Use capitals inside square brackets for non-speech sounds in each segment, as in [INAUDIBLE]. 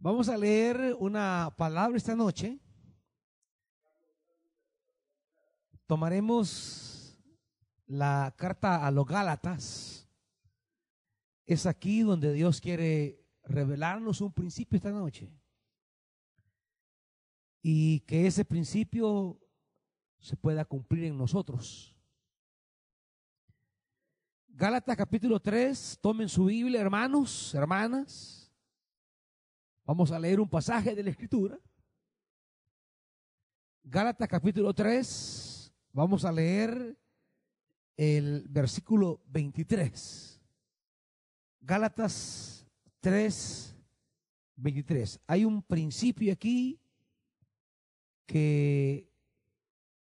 Vamos a leer una palabra esta noche. Tomaremos la carta a los Gálatas. Es aquí donde Dios quiere revelarnos un principio esta noche. Y que ese principio se pueda cumplir en nosotros. Gálatas capítulo 3, tomen su Biblia, hermanos, hermanas. Vamos a leer un pasaje de la Escritura. Gálatas capítulo 3, vamos a leer el versículo 23. Gálatas 3, 23. Hay un principio aquí que,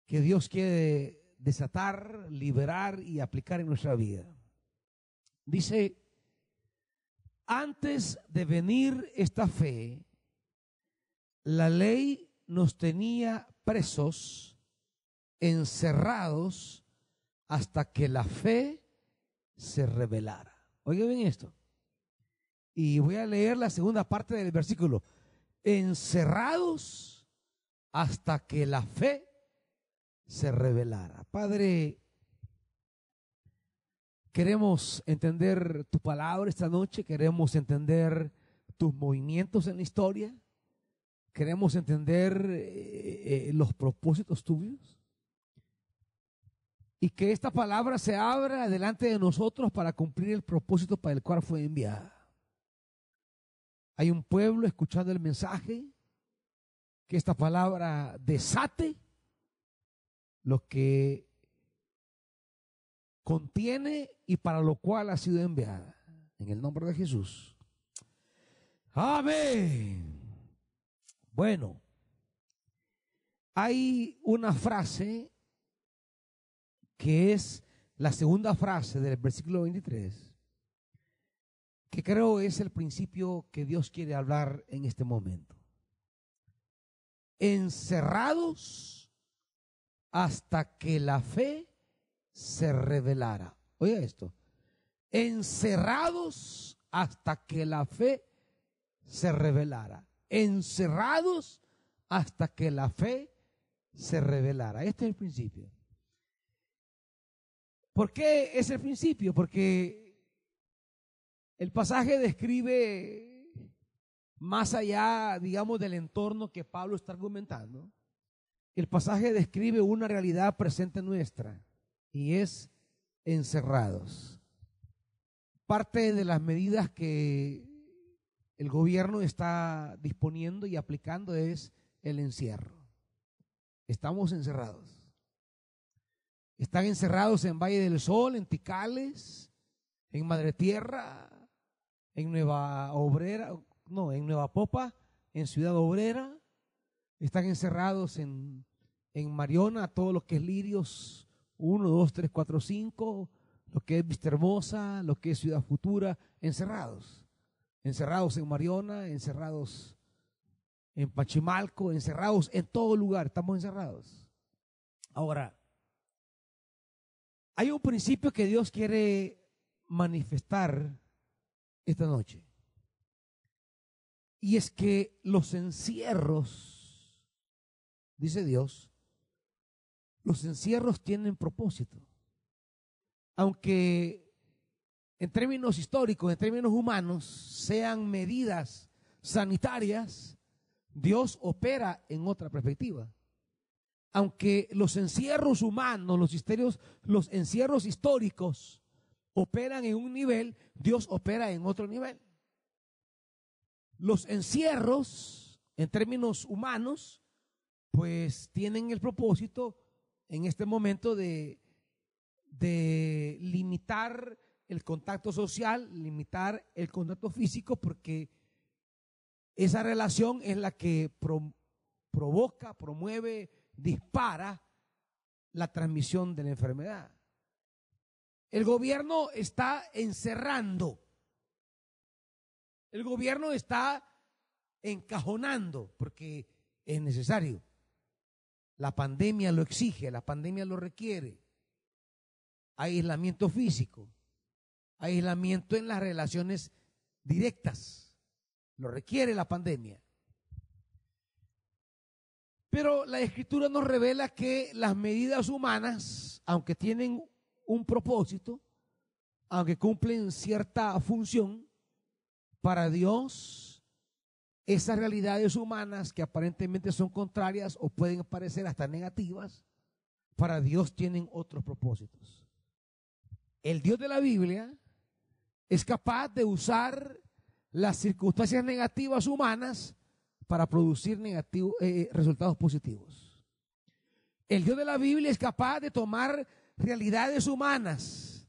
que Dios quiere desatar, liberar y aplicar en nuestra vida. Dice, antes de venir esta fe, la ley nos tenía presos, encerrados, hasta que la fe se revelara. Oigan bien esto. Y voy a leer la segunda parte del versículo. Encerrados hasta que la fe se revelara. Padre, queremos entender tu palabra esta noche, queremos entender tus movimientos en la historia, queremos entender eh, eh, los propósitos tuyos. Y que esta palabra se abra delante de nosotros para cumplir el propósito para el cual fue enviada. Hay un pueblo escuchando el mensaje, que esta palabra desate lo que contiene y para lo cual ha sido enviada. En el nombre de Jesús. Amén. Bueno, hay una frase que es la segunda frase del versículo 23, que creo es el principio que Dios quiere hablar en este momento. Encerrados hasta que la fe se revelara. Oiga esto. Encerrados hasta que la fe se revelara. Encerrados hasta que la fe se revelara. Este es el principio. ¿Por qué es el principio? Porque el pasaje describe más allá, digamos, del entorno que Pablo está argumentando. El pasaje describe una realidad presente nuestra y es encerrados. Parte de las medidas que el gobierno está disponiendo y aplicando es el encierro. Estamos encerrados. Están encerrados en Valle del Sol, en Ticales, en Madre Tierra, en Nueva Obrera, no, en Nueva Popa, en Ciudad Obrera, están encerrados en, en Mariona, todo lo que es Lirios 1, 2, 3, 4, 5, lo que es Vista Hermosa, lo que es Ciudad Futura, encerrados. Encerrados en Mariona, encerrados en Pachimalco, encerrados en todo lugar, estamos encerrados. Ahora, hay un principio que Dios quiere manifestar esta noche. Y es que los encierros, dice Dios, los encierros tienen propósito. Aunque en términos históricos, en términos humanos, sean medidas sanitarias, Dios opera en otra perspectiva. Aunque los encierros humanos, los, los encierros históricos operan en un nivel, Dios opera en otro nivel. Los encierros, en términos humanos, pues tienen el propósito en este momento de, limitar el contacto social, limitar el contacto físico, porque esa relación es la que provoca, promueve, dispara la transmisión de la enfermedad. El gobierno está encerrando el gobierno está encajonando porque es necesario. La pandemia lo exige, la pandemia lo requiere. Aislamiento físico, aislamiento en las relaciones directas, Lo requiere la pandemia. Pero la escritura nos revela que las medidas humanas, aunque tienen un propósito, aunque cumplen cierta función, para Dios, esas realidades humanas que aparentemente son contrarias o pueden parecer hasta negativas, para Dios tienen otros propósitos. El Dios de la Biblia es capaz de usar las circunstancias negativas humanas para producir eh, resultados positivos. El Dios de la Biblia es capaz de tomar realidades humanas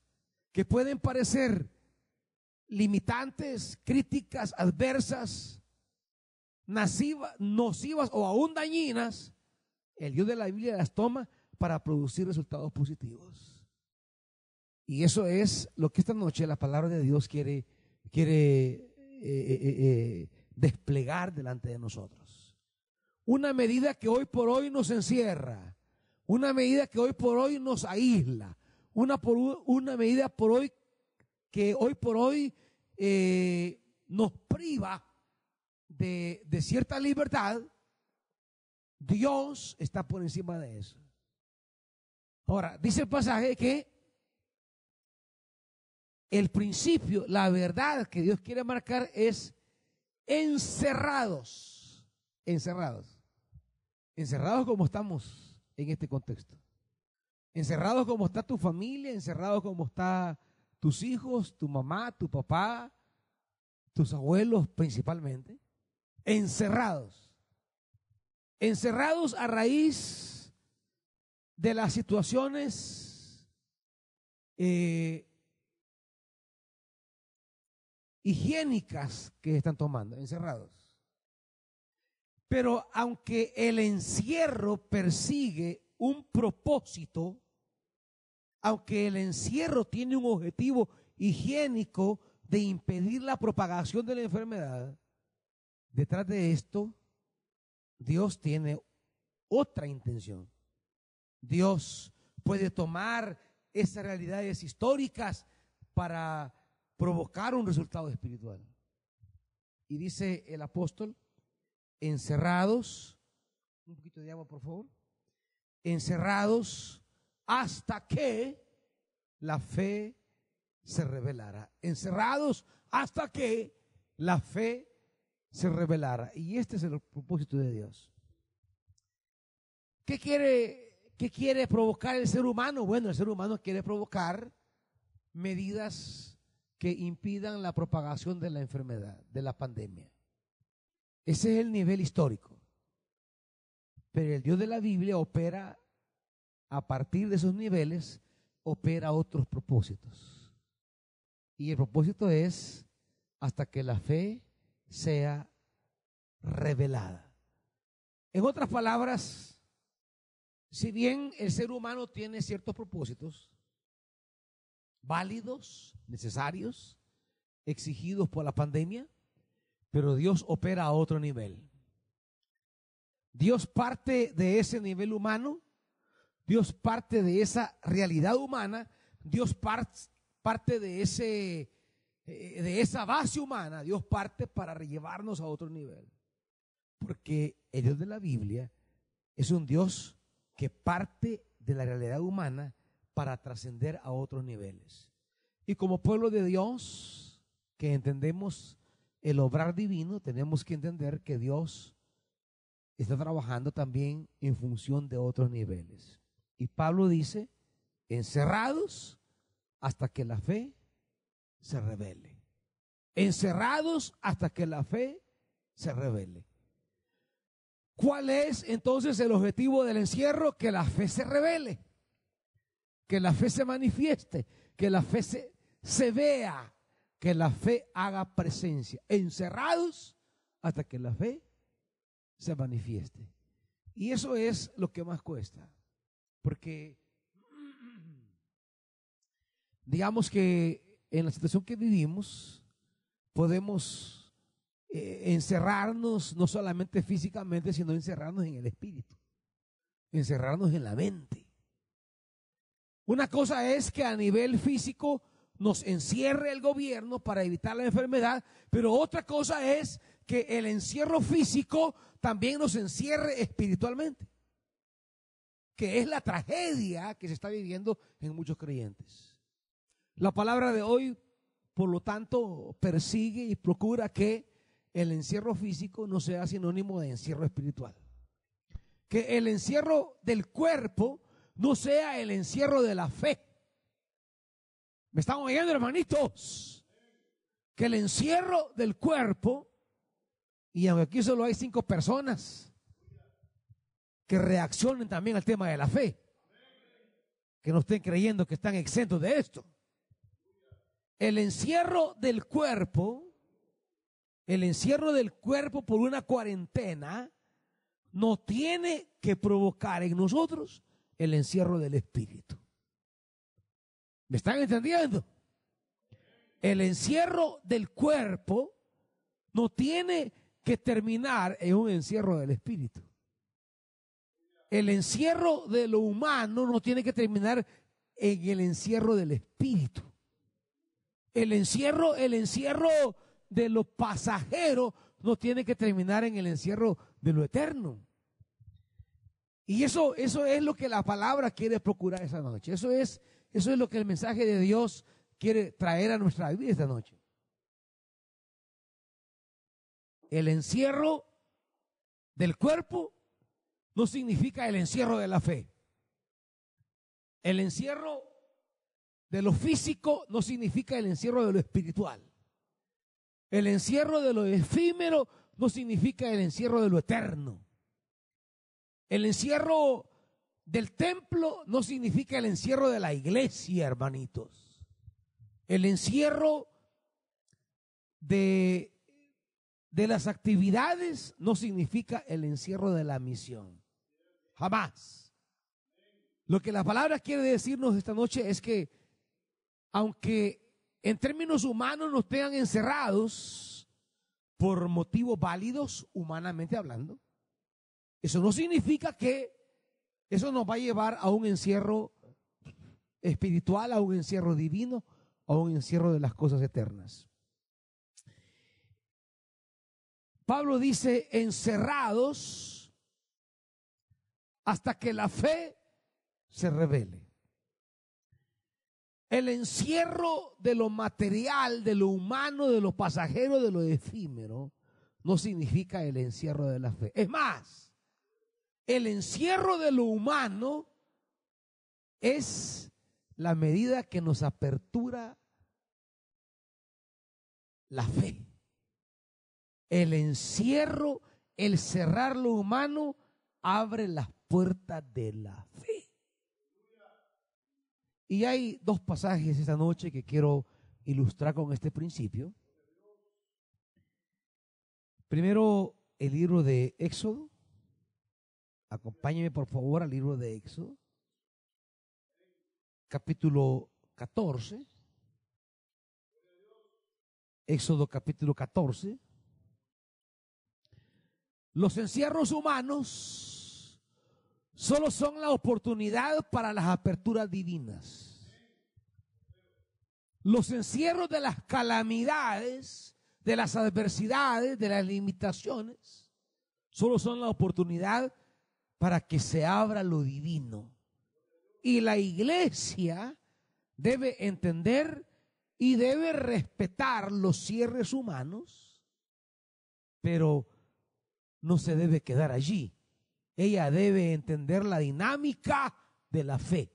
que pueden parecer limitantes, críticas, adversas, nocivas o aún dañinas. El Dios de la Biblia las toma para producir resultados positivos. Y eso es lo que esta noche la palabra de Dios quiere, quiere eh, eh, eh, desplegar delante de nosotros. Una medida que hoy por hoy nos encierra, una medida que hoy por hoy nos aísla, una, por, una medida por hoy que hoy por hoy nos priva de, cierta libertad, Dios está por encima de eso. Ahora, dice el pasaje que el principio, la verdad que Dios quiere marcar es encerrados, encerrados, encerrados como estamos en este contexto, encerrados como está tu familia, encerrados como está tus hijos, tu mamá, tu papá, tus abuelos principalmente, encerrados, encerrados a raíz de las situaciones eh, higiénicas que están tomando, encerrados. Pero aunque el encierro persigue un propósito, aunque el encierro tiene un objetivo higiénico de impedir la propagación de la enfermedad, detrás de esto Dios tiene otra intención. Dios puede tomar esas realidades históricas para provocar un resultado espiritual. Y dice el apóstol, encerrados, un poquito de agua por favor, encerrados hasta que la fe se revelara. Encerrados hasta que la fe se revelara. Y este es el propósito de Dios. ¿Qué quiere, qué quiere provocar el ser humano? Bueno, el ser humano quiere provocar medidas que impidan la propagación de la enfermedad, de la pandemia. Ese es el nivel histórico. Pero el Dios de la Biblia opera a partir de esos niveles, opera otros propósitos. Y el propósito es hasta que la fe sea revelada. En otras palabras, si bien el ser humano tiene ciertos propósitos, válidos, necesarios, exigidos por la pandemia, pero Dios opera a otro nivel. Dios parte de ese nivel humano, Dios parte de esa realidad humana, Dios parte de ese de esa base humana, Dios parte para llevarnos a otro nivel. Porque el Dios de la Biblia es un Dios que parte de la realidad humana para trascender a otros niveles. Y como pueblo de Dios, que entendemos el obrar divino, tenemos que entender que Dios está trabajando también en función de otros niveles. Y Pablo dice, encerrados hasta que la fe se revele. Encerrados hasta que la fe se revele. ¿Cuál es entonces el objetivo del encierro? Que la fe se revele que la fe se manifieste, que la fe se, vea, que la fe haga presencia, encerrados hasta que la fe se manifieste. Y eso es lo que más cuesta, porque digamos que en la situación que vivimos podemos eh, encerrarnos no solamente físicamente, sino encerrarnos en el espíritu, encerrarnos en la mente. Una cosa es que a nivel físico nos encierre el gobierno para evitar la enfermedad, pero otra cosa es que el encierro físico también nos encierre espiritualmente, que es la tragedia que se está viviendo en muchos creyentes. La palabra de hoy, por lo tanto, persigue y procura que el encierro físico no sea sinónimo de encierro espiritual. Que el encierro del cuerpo no sea el encierro de la fe. ¿Me están oyendo, hermanitos? Que el encierro del cuerpo, y aunque aquí solo hay cinco personas que reaccionen también al tema de la fe, que no estén creyendo que están exentos de esto. El encierro del cuerpo, el encierro del cuerpo por una cuarentena, no tiene que provocar en nosotros el encierro del espíritu. ¿Me están entendiendo? El encierro del cuerpo no tiene que terminar en un encierro del espíritu. El encierro de lo humano no tiene que terminar en el encierro del espíritu. El encierro, el encierro de lo pasajero no tiene que terminar en el encierro de lo eterno. Y eso, eso es lo que la palabra quiere procurar esa noche. Eso es, eso es lo que el mensaje de Dios quiere traer a nuestra vida esta noche. El encierro del cuerpo no significa el encierro de la fe. El encierro de lo físico no significa el encierro de lo espiritual. El encierro de lo efímero no significa el encierro de lo eterno. El encierro del templo no significa el encierro de la iglesia, hermanitos. El encierro de, de las actividades no significa el encierro de la misión. Jamás. Lo que la palabra quiere decirnos esta noche es que aunque en términos humanos nos tengan encerrados por motivos válidos, humanamente hablando, eso no significa que eso nos va a llevar a un encierro espiritual, a un encierro divino, a un encierro de las cosas eternas. Pablo dice, encerrados hasta que la fe se revele. El encierro de lo material, de lo humano, de lo pasajero, de lo efímero, no significa el encierro de la fe. Es más, el encierro de lo humano es la medida que nos apertura la fe. El encierro, el cerrar lo humano, abre las puertas de la fe. Y hay dos pasajes esta noche que quiero ilustrar con este principio. Primero, el libro de Éxodo, Acompáñeme por favor al libro de Éxodo, capítulo 14. Éxodo capítulo 14. Los encierros humanos solo son la oportunidad para las aperturas divinas. Los encierros de las calamidades, de las adversidades, de las limitaciones, solo son la oportunidad para que se abra lo divino. Y la iglesia debe entender y debe respetar los cierres humanos, pero no se debe quedar allí. Ella debe entender la dinámica de la fe.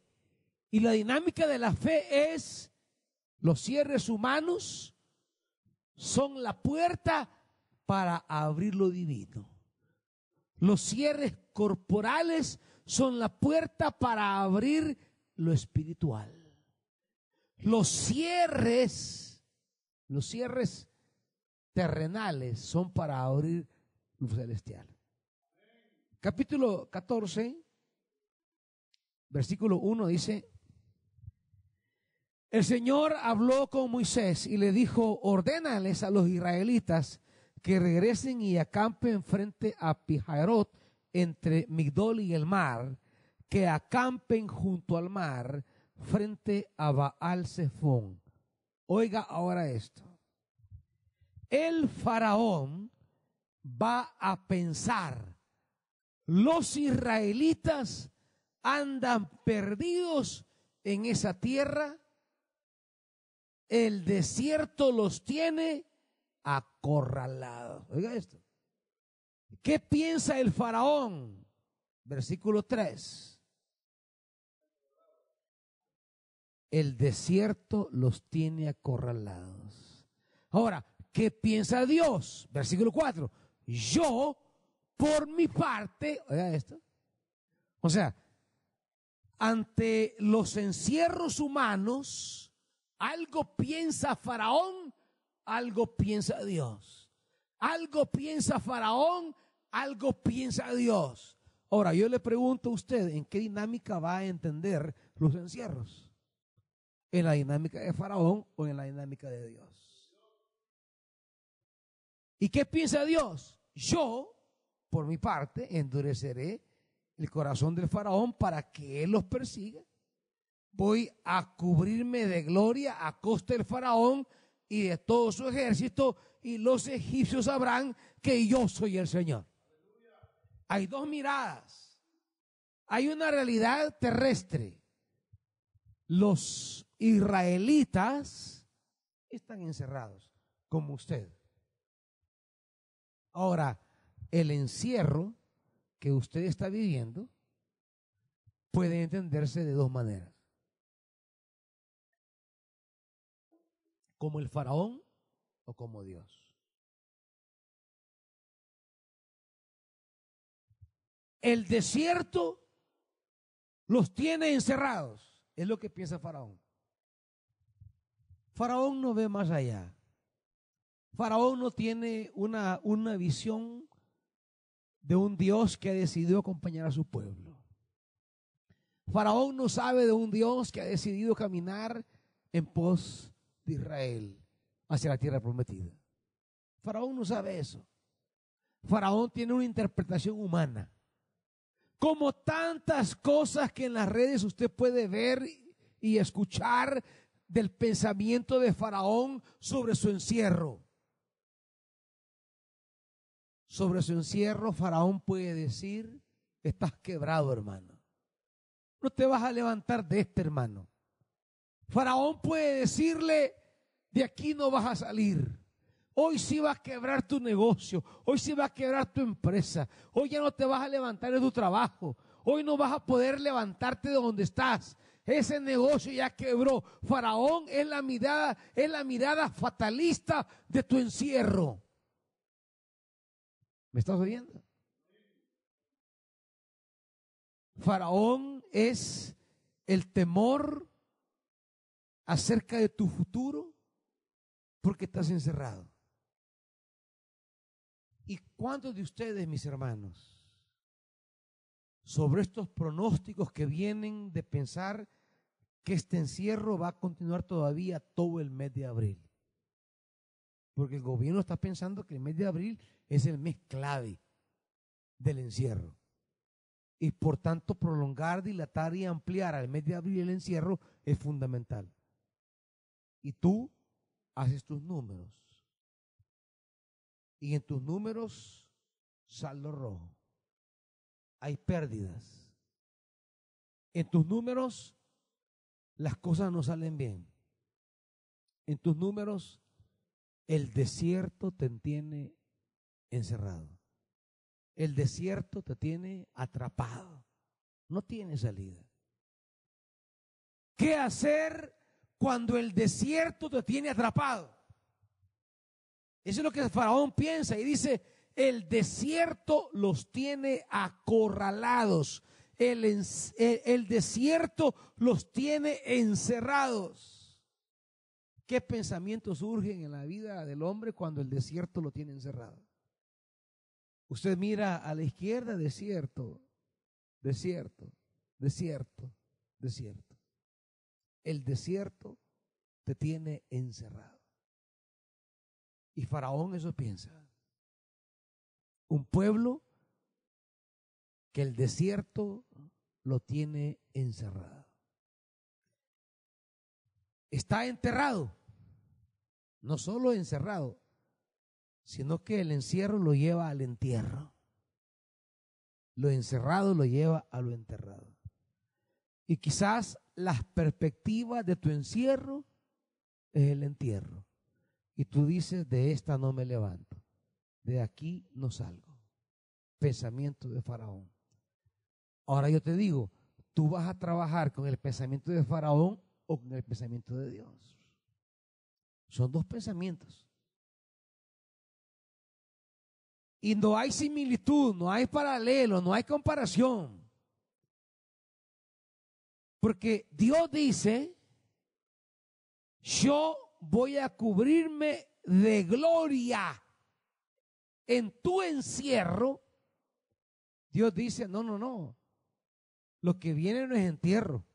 Y la dinámica de la fe es los cierres humanos son la puerta para abrir lo divino. Los cierres corporales son la puerta para abrir lo espiritual. Los cierres, los cierres terrenales son para abrir lo celestial. Capítulo 14, versículo 1 dice, el Señor habló con Moisés y le dijo, ordénales a los israelitas que regresen y acampen frente a Pijarot entre Migdol y el mar, que acampen junto al mar frente a Baal Zephon. Oiga ahora esto. El faraón va a pensar, los israelitas andan perdidos en esa tierra, el desierto los tiene acorralados. Oiga esto. ¿Qué piensa el faraón? Versículo 3. El desierto los tiene acorralados. Ahora, ¿qué piensa Dios? Versículo 4. Yo, por mi parte, oiga esto. O sea, ante los encierros humanos, algo piensa Faraón, algo piensa Dios. Algo piensa Faraón, algo piensa Dios. Ahora, yo le pregunto a usted, ¿en qué dinámica va a entender los encierros? ¿En la dinámica de Faraón o en la dinámica de Dios? ¿Y qué piensa Dios? Yo, por mi parte, endureceré el corazón del faraón para que él los persiga. Voy a cubrirme de gloria a costa del faraón y de todo su ejército y los egipcios sabrán que yo soy el Señor. Hay dos miradas. Hay una realidad terrestre. Los israelitas están encerrados, como usted. Ahora, el encierro que usted está viviendo puede entenderse de dos maneras. Como el faraón o como Dios. El desierto los tiene encerrados, es lo que piensa Faraón. Faraón no ve más allá. Faraón no tiene una, una visión de un Dios que ha decidido acompañar a su pueblo. Faraón no sabe de un Dios que ha decidido caminar en pos de Israel hacia la tierra prometida. Faraón no sabe eso. Faraón tiene una interpretación humana. Como tantas cosas que en las redes usted puede ver y escuchar del pensamiento de Faraón sobre su encierro sobre su encierro, Faraón puede decir, estás quebrado, hermano. No te vas a levantar de este, hermano. Faraón puede decirle, de aquí no vas a salir. Hoy sí vas a quebrar tu negocio. Hoy sí vas a quebrar tu empresa. Hoy ya no te vas a levantar de tu trabajo. Hoy no vas a poder levantarte de donde estás. Ese negocio ya quebró. Faraón es la mirada, es la mirada fatalista de tu encierro. ¿Me estás oyendo? Faraón es el temor acerca de tu futuro porque estás encerrado. ¿Y cuántos de ustedes, mis hermanos, sobre estos pronósticos que vienen de pensar que este encierro va a continuar todavía todo el mes de abril? Porque el gobierno está pensando que el mes de abril es el mes clave del encierro. Y por tanto, prolongar, dilatar y ampliar al mes de abril el encierro es fundamental. Y tú haces tus números. Y en tus números, saldo rojo. Hay pérdidas. En tus números, las cosas no salen bien. En tus números, el desierto te tiene encerrado. El desierto te tiene atrapado. No tiene salida. ¿Qué hacer cuando el desierto te tiene atrapado? Eso es lo que faraón piensa y dice, el desierto los tiene acorralados. El, desierto los tiene encerrados. ¿Qué pensamientos surgen en la vida del hombre cuando el desierto lo tiene encerrado? Usted mira a la izquierda, desierto, desierto, desierto, desierto. El desierto te tiene encerrado. Y Faraón eso piensa. Un pueblo que el desierto lo tiene encerrado. Está enterrado, no solo encerrado, sino que el encierro lo lleva al entierro. Lo encerrado lo lleva a lo enterrado. Y quizás las perspectivas de tu encierro es el entierro. Y tú dices, de esta no me levanto, de aquí no salgo. Pensamiento de Faraón. Ahora yo te digo, tú vas a trabajar con el pensamiento de Faraón o con el pensamiento de Dios. Son dos pensamientos. Y no hay similitud, no hay paralelo, no hay comparación. Porque Dios dice, yo voy a cubrirme de gloria en tu encierro. Dios dice, no, no, no. Lo que viene no es entierro.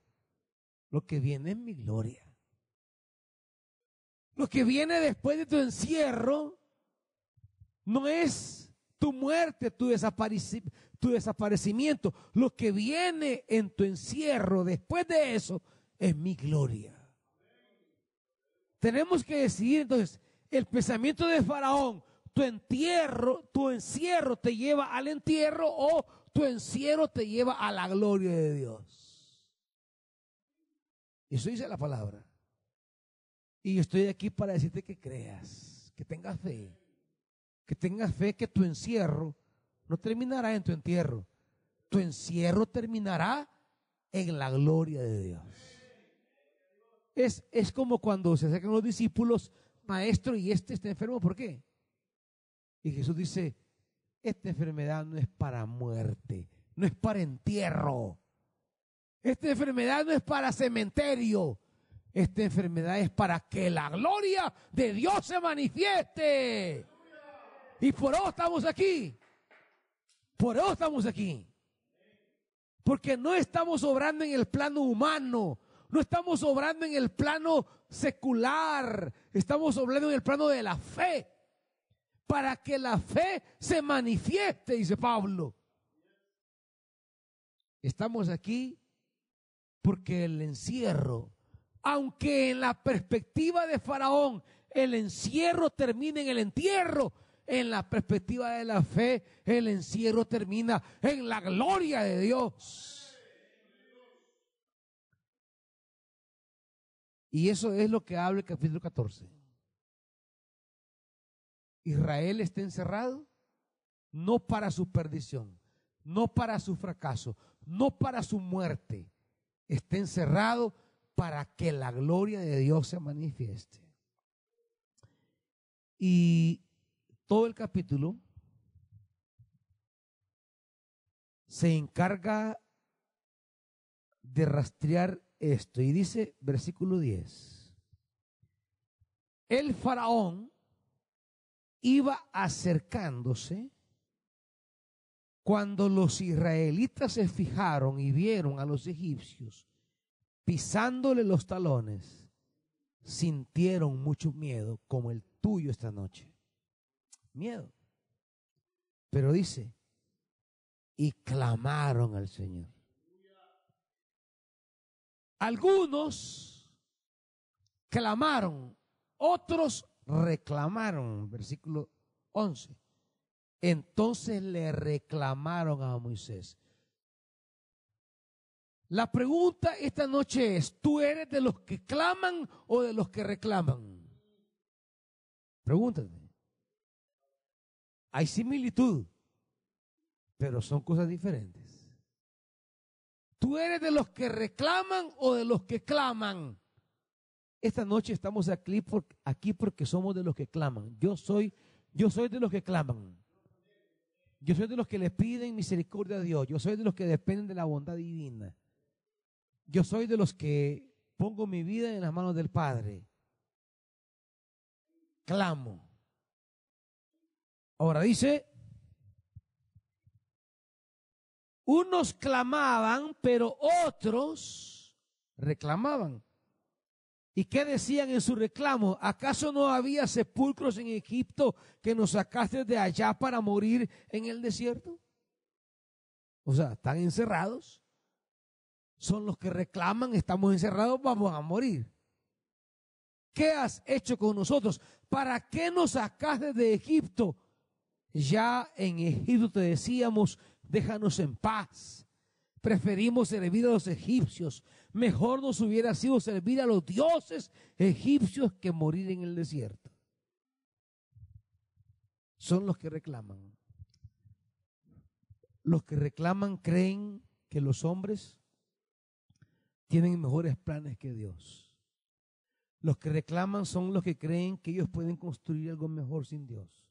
Lo que viene es mi gloria. Lo que viene después de tu encierro no es tu muerte, tu, tu desaparecimiento, lo que viene en tu encierro después de eso es mi gloria. Tenemos que decidir entonces, el pensamiento de Faraón, tu entierro, tu encierro te lleva al entierro o tu encierro te lleva a la gloria de Dios. Eso dice la palabra. Y estoy aquí para decirte que creas, que tengas fe que tengas fe que tu encierro no terminará en tu entierro. Tu encierro terminará en la gloria de Dios. Es, es como cuando se acercan los discípulos, maestro, y este está enfermo, ¿por qué? Y Jesús dice, esta enfermedad no es para muerte, no es para entierro. Esta enfermedad no es para cementerio. Esta enfermedad es para que la gloria de Dios se manifieste. Y por eso estamos aquí. Por eso estamos aquí. Porque no estamos obrando en el plano humano. No estamos obrando en el plano secular. Estamos obrando en el plano de la fe. Para que la fe se manifieste, dice Pablo. Estamos aquí porque el encierro, aunque en la perspectiva de Faraón el encierro termina en el entierro, en la perspectiva de la fe, el encierro termina en la gloria de Dios. Y eso es lo que habla el capítulo 14. Israel está encerrado no para su perdición, no para su fracaso, no para su muerte. Está encerrado para que la gloria de Dios se manifieste. Y todo el capítulo se encarga de rastrear esto. Y dice, versículo 10, el faraón iba acercándose cuando los israelitas se fijaron y vieron a los egipcios pisándole los talones, sintieron mucho miedo como el tuyo esta noche miedo. Pero dice, y clamaron al Señor. Algunos clamaron, otros reclamaron, versículo 11. Entonces le reclamaron a Moisés. La pregunta esta noche es, ¿tú eres de los que claman o de los que reclaman? Pregúntate. Hay similitud, pero son cosas diferentes. ¿Tú eres de los que reclaman o de los que claman? Esta noche estamos aquí, aquí porque somos de los que claman. Yo soy, yo soy de los que claman. Yo soy de los que le piden misericordia a Dios. Yo soy de los que dependen de la bondad divina. Yo soy de los que pongo mi vida en las manos del Padre. Clamo. Ahora dice, unos clamaban, pero otros reclamaban. ¿Y qué decían en su reclamo? ¿Acaso no había sepulcros en Egipto que nos sacaste de allá para morir en el desierto? O sea, están encerrados. Son los que reclaman, estamos encerrados, vamos a morir. ¿qué has hecho con nosotros? ¿Para qué nos sacaste de Egipto? Ya en Egipto te decíamos, déjanos en paz. Preferimos servir a los egipcios. Mejor nos hubiera sido servir a los dioses egipcios que morir en el desierto. Son los que reclaman. Los que reclaman creen que los hombres tienen mejores planes que Dios. Los que reclaman son los que creen que ellos pueden construir algo mejor sin Dios.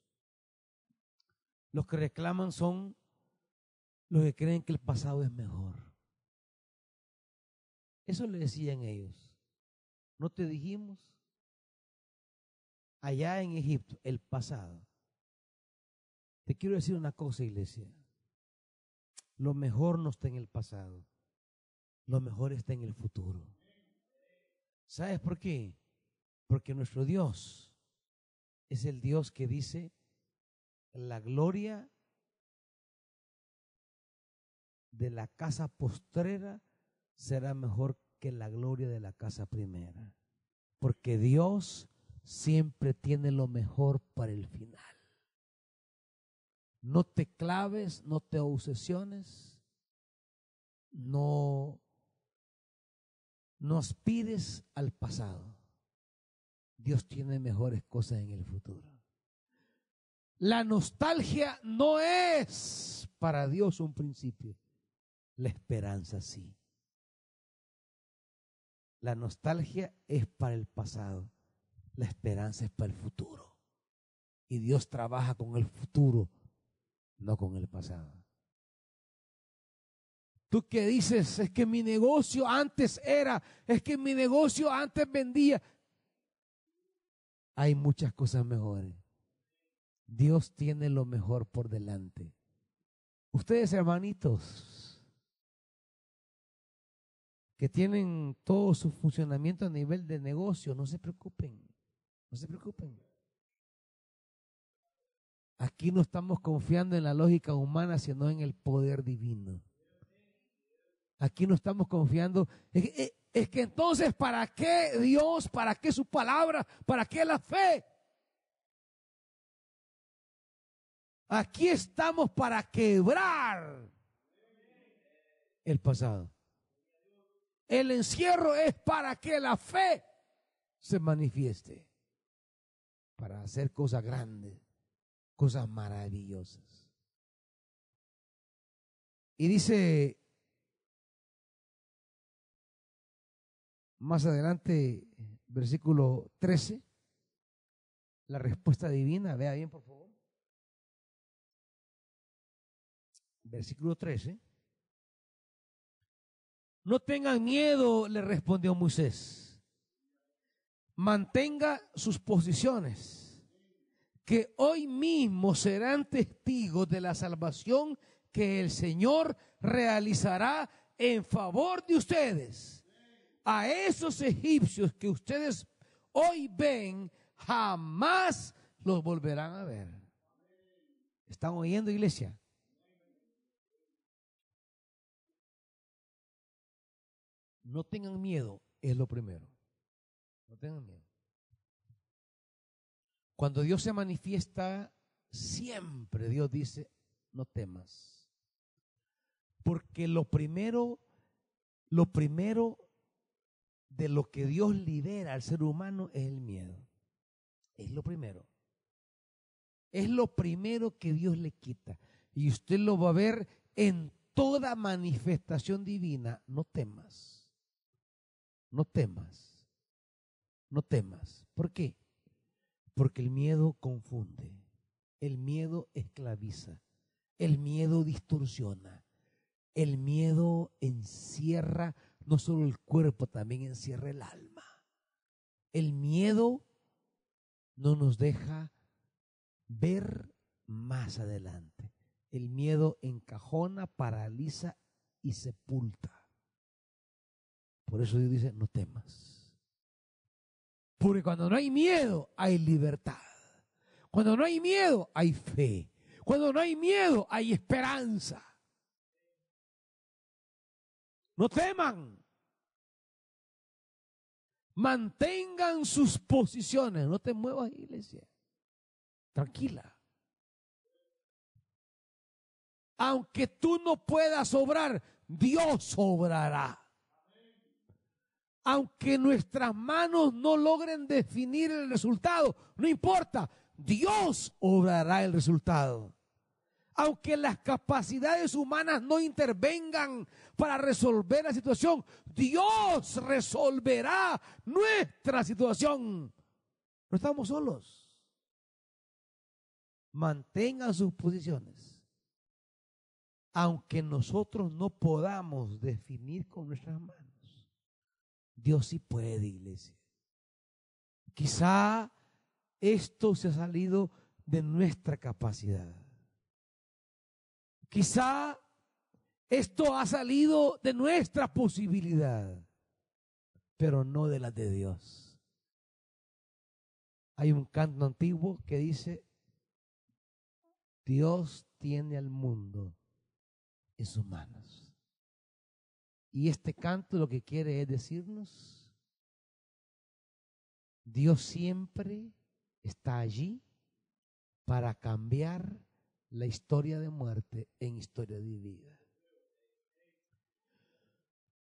Los que reclaman son los que creen que el pasado es mejor. Eso le decían ellos. ¿No te dijimos? Allá en Egipto, el pasado. Te quiero decir una cosa, iglesia. Lo mejor no está en el pasado. Lo mejor está en el futuro. ¿Sabes por qué? Porque nuestro Dios es el Dios que dice, la gloria de la casa postrera será mejor que la gloria de la casa primera. Porque Dios siempre tiene lo mejor para el final. No te claves, no te obsesiones, no, no aspires al pasado. Dios tiene mejores cosas en el futuro. La nostalgia no es para Dios un principio. La esperanza sí. La nostalgia es para el pasado. La esperanza es para el futuro. Y Dios trabaja con el futuro, no con el pasado. Tú que dices, es que mi negocio antes era, es que mi negocio antes vendía. Hay muchas cosas mejores. Dios tiene lo mejor por delante. Ustedes, hermanitos, que tienen todo su funcionamiento a nivel de negocio, no se preocupen, no se preocupen. Aquí no estamos confiando en la lógica humana, sino en el poder divino. Aquí no estamos confiando. Es que entonces, ¿para qué Dios? ¿Para qué su palabra? ¿Para qué la fe? Aquí estamos para quebrar el pasado. El encierro es para que la fe se manifieste, para hacer cosas grandes, cosas maravillosas. Y dice más adelante, versículo 13, la respuesta divina, vea bien por favor. Versículo 13. No tengan miedo, le respondió Moisés. Mantenga sus posiciones, que hoy mismo serán testigos de la salvación que el Señor realizará en favor de ustedes. A esos egipcios que ustedes hoy ven, jamás los volverán a ver. ¿Están oyendo, iglesia? No tengan miedo, es lo primero. No tengan miedo. Cuando Dios se manifiesta, siempre Dios dice, no temas. Porque lo primero, lo primero de lo que Dios libera al ser humano es el miedo. Es lo primero. Es lo primero que Dios le quita. Y usted lo va a ver en toda manifestación divina. No temas no temas, no temas. ¿Por qué? Porque el miedo confunde, el miedo esclaviza, el miedo distorsiona, el miedo encierra no solo el cuerpo, también encierra el alma. El miedo no nos deja ver más adelante. El miedo encajona, paraliza y sepulta. Por eso Dios dice, no temas. Porque cuando no hay miedo, hay libertad. Cuando no hay miedo, hay fe. Cuando no hay miedo, hay esperanza. No teman. Mantengan sus posiciones. No te muevas, iglesia. Tranquila. Aunque tú no puedas obrar, Dios obrará. Aunque nuestras manos no logren definir el resultado, no importa, Dios obrará el resultado. Aunque las capacidades humanas no intervengan para resolver la situación, Dios resolverá nuestra situación. No estamos solos. Mantengan sus posiciones. Aunque nosotros no podamos definir con nuestras manos, Dios sí puede, iglesia. Quizá esto se ha salido de nuestra capacidad. Quizá esto ha salido de nuestra posibilidad, pero no de la de Dios. Hay un canto antiguo que dice, Dios tiene al mundo en sus manos. Y este canto lo que quiere es decirnos, Dios siempre está allí para cambiar la historia de muerte en historia de vida.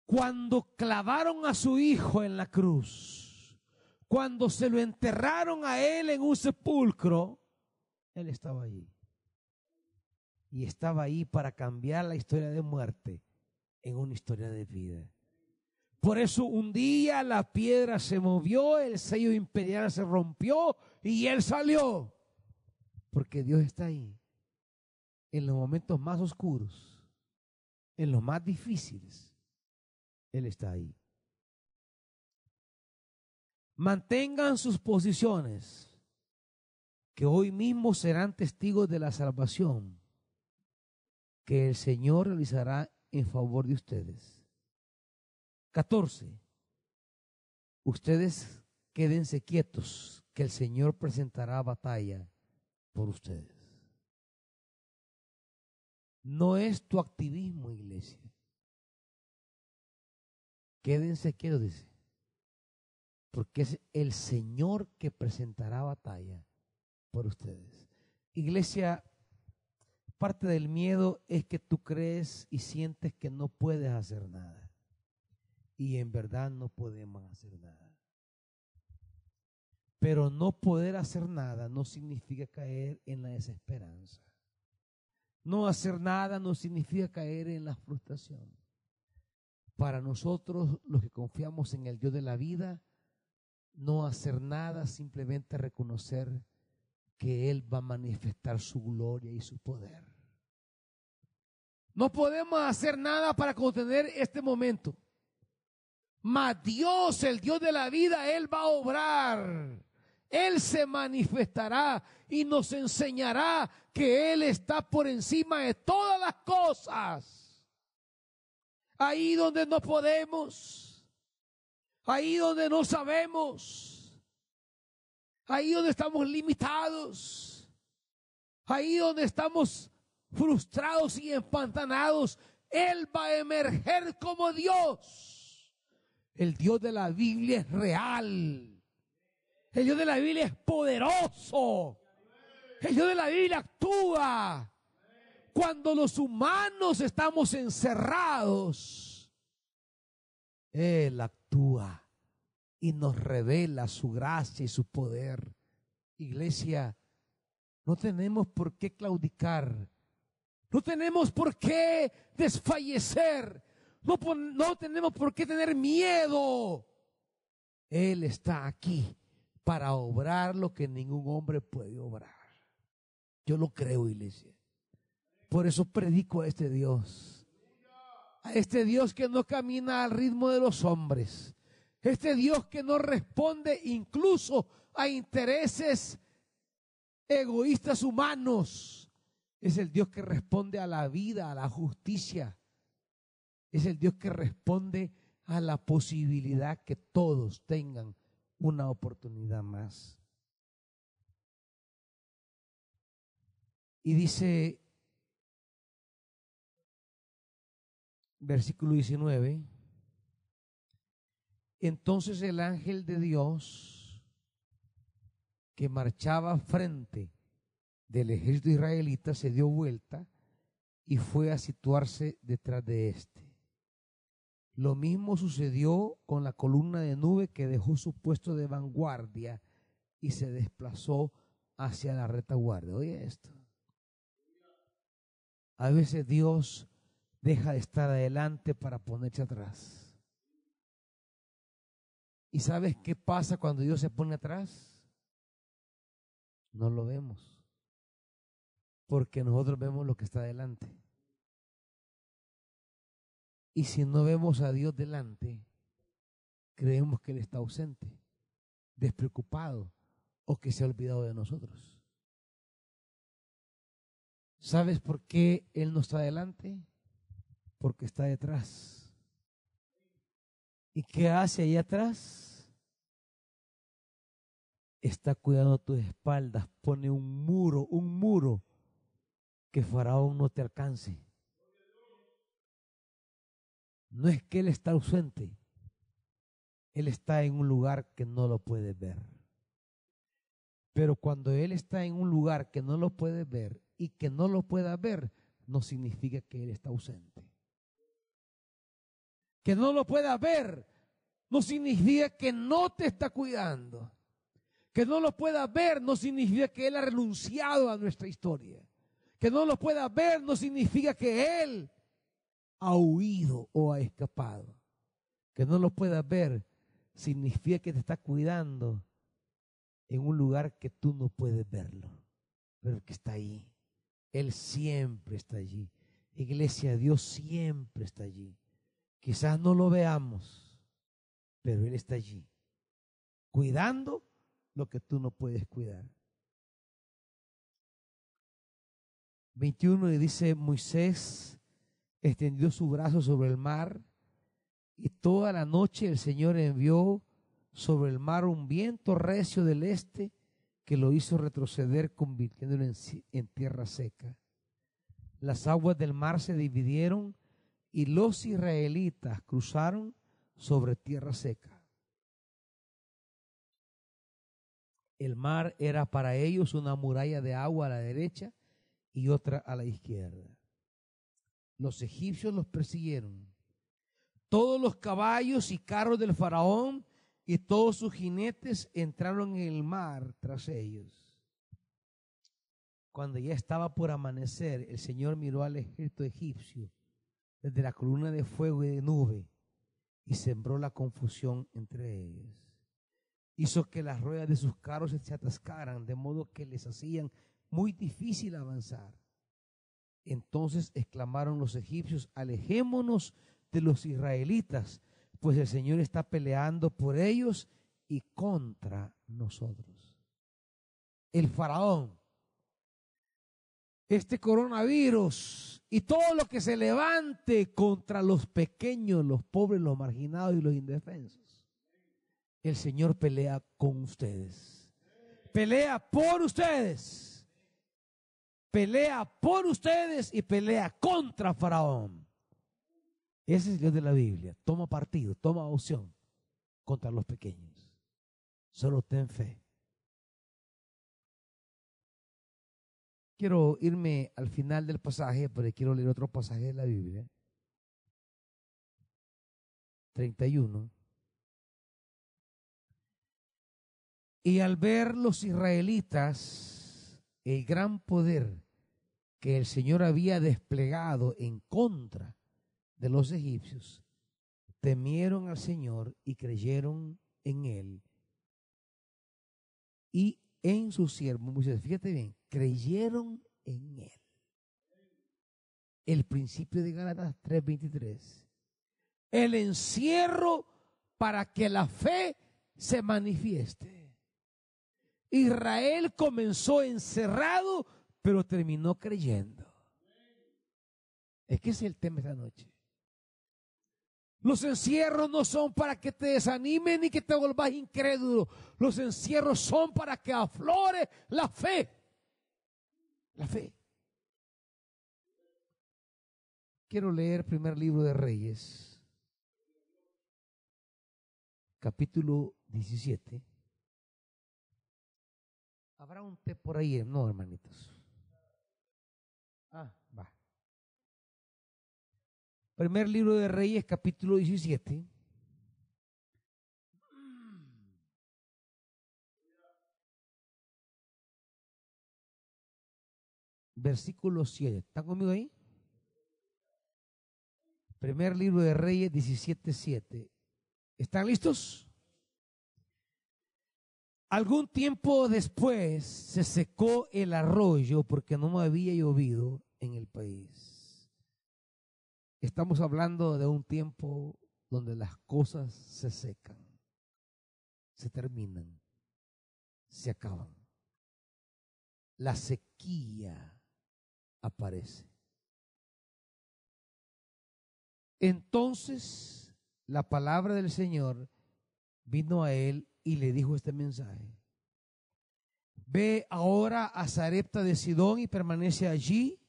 Cuando clavaron a su hijo en la cruz, cuando se lo enterraron a él en un sepulcro, él estaba allí. Y estaba ahí para cambiar la historia de muerte en una historia de vida. Por eso un día la piedra se movió, el sello imperial se rompió y él salió. Porque Dios está ahí. En los momentos más oscuros, en los más difíciles, Él está ahí. Mantengan sus posiciones, que hoy mismo serán testigos de la salvación que el Señor realizará en favor de ustedes. 14. Ustedes quédense quietos, que el Señor presentará batalla por ustedes. No es tu activismo, iglesia. Quédense quietos, dice. Porque es el Señor que presentará batalla por ustedes. Iglesia, parte del miedo es que tú crees y sientes que no puedes hacer nada y en verdad no podemos hacer nada. Pero no poder hacer nada no significa caer en la desesperanza. No hacer nada no significa caer en la frustración. Para nosotros, los que confiamos en el Dios de la vida, no hacer nada, simplemente reconocer que Él va a manifestar su gloria y su poder. No podemos hacer nada para contener este momento. Mas Dios, el Dios de la vida, Él va a obrar. Él se manifestará y nos enseñará que Él está por encima de todas las cosas. Ahí donde no podemos, ahí donde no sabemos, ahí donde estamos limitados, ahí donde estamos frustrados y empantanados, Él va a emerger como Dios. El Dios de la Biblia es real. El Dios de la Biblia es poderoso. El Dios de la Biblia actúa. Cuando los humanos estamos encerrados, Él actúa y nos revela su gracia y su poder. Iglesia, no tenemos por qué claudicar. No tenemos por qué desfallecer. No, tenemos por qué tener miedo. Él está aquí para obrar lo que ningún hombre puede obrar. Yo lo creo, iglesia. Por eso predico a este Dios. A este Dios que no camina al ritmo de los hombres. Este Dios que no responde incluso a intereses egoístas humanos. Es el Dios que responde a la vida, a la justicia, es el Dios que responde a la posibilidad que todos tengan una oportunidad más. Y dice, versículo 19, Entonces el ángel de Dios que marchaba frente del ejército israelita se dio vuelta y fue a situarse detrás de éste. Lo mismo sucedió con la columna de nube que dejó su puesto de vanguardia y se desplazó hacia la retaguardia. Oye esto. A veces Dios deja de estar adelante para ponerse atrás. ¿Y sabes qué pasa cuando Dios se pone atrás? No lo vemos. Porque nosotros vemos lo que está adelante. Y si no vemos a Dios delante, creemos que Él está ausente, despreocupado o que se ha olvidado de nosotros. ¿Sabes por qué Él no está delante? Porque está detrás. ¿Y qué hace ahí atrás? Está cuidando tus espaldas, pone un muro, un muro que Faraón no te alcance. No es que Él está ausente, Él está en un lugar que no lo puedes ver. Pero cuando Él está en un lugar que no lo puedes ver, y que no lo pueda ver no significa que Él está ausente. Que no lo pueda ver no significa que no te está cuidando. Que no lo pueda ver no significa que Él ha renunciado a nuestra historia. Que no lo pueda ver no significa que Él ha huido o ha escapado. Que no lo pueda ver significa que te está cuidando en un lugar que tú no puedes verlo, pero que está ahí. Él siempre está allí. Iglesia, Dios siempre está allí. Quizás no lo veamos, pero Él está allí, cuidando lo que tú no puedes cuidar. 21 y dice, Moisés extendió su brazo sobre el mar y toda la noche el Señor envió sobre el mar un viento recio del este que lo hizo retroceder convirtiéndolo en, tierra seca. Las aguas del mar se dividieron y los israelitas cruzaron sobre tierra seca. El mar era para ellos una muralla de agua a la derecha y otra a la izquierda. Los egipcios los persiguieron. Todos los caballos y carros del faraón y todos sus jinetes entraron en el mar tras ellos. Cuando ya estaba por amanecer, el Señor miró al ejército egipcio desde la columna de fuego y de nube y sembró la confusión entre ellos. Hizo que las ruedas de sus carros se atascaran, de modo que les hacían muy difícil avanzar. Entonces exclamaron los egipcios, alejémonos de los israelitas, pues el Señor está peleando por ellos y contra nosotros. El faraón, este coronavirus y todo lo que se levante contra los pequeños, los pobres, los marginados y los indefensos. El Señor pelea con ustedes. Pelea por ustedes. Pelea por ustedes y pelea contra Faraón. Ese es el Dios de la Biblia. Toma partido, toma opción contra los pequeños. Solo ten fe. Quiero irme al final del pasaje, pero quiero leer otro pasaje de la Biblia. 31. Y al ver los israelitas el gran poder que el Señor había desplegado en contra de los egipcios temieron al Señor y creyeron en Él y en su siervo. Fíjate bien, creyeron en Él. El principio de Gálatas 3:23. El encierro para que la fe se manifieste. Israel comenzó encerrado, pero terminó creyendo. Es que es el tema esta noche. Los encierros no son para que te desanimen ni que te volvás incrédulo. Los encierros son para que aflore la fe. La fe. Quiero leer el primer libro de Reyes. capítulo 17. ¿Habrá un té por ahí? No, hermanitos. Ah, va. Primer libro de Reyes, capítulo 17. Versículo 7. ¿Están conmigo ahí? Primer libro de Reyes 17, 7. ¿Están listos? Algún tiempo después se secó el arroyo porque no había llovido en el país. Estamos hablando de un tiempo donde las cosas se secan, se terminan, se acaban. La sequía aparece. Entonces la palabra del Señor vino a él y le dijo este mensaje. Ve ahora a Zarepta de Sidón y permanece allí.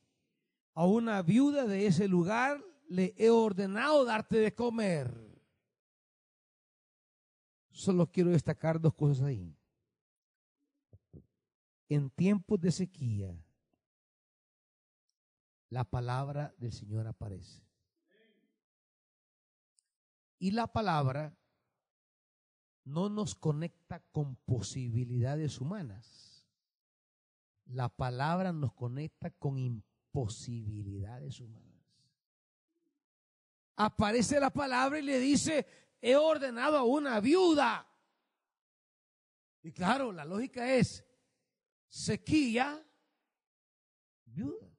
A una viuda de ese lugar le he ordenado darte de comer. Solo quiero destacar dos cosas ahí. En tiempos de sequía, la palabra del Señor aparece. Y la palabra no nos conecta con posibilidades humanas. La palabra nos conecta con imposibilidades humanas. Aparece la palabra y le dice, he ordenado a una viuda. Y claro, la lógica es sequía, viuda.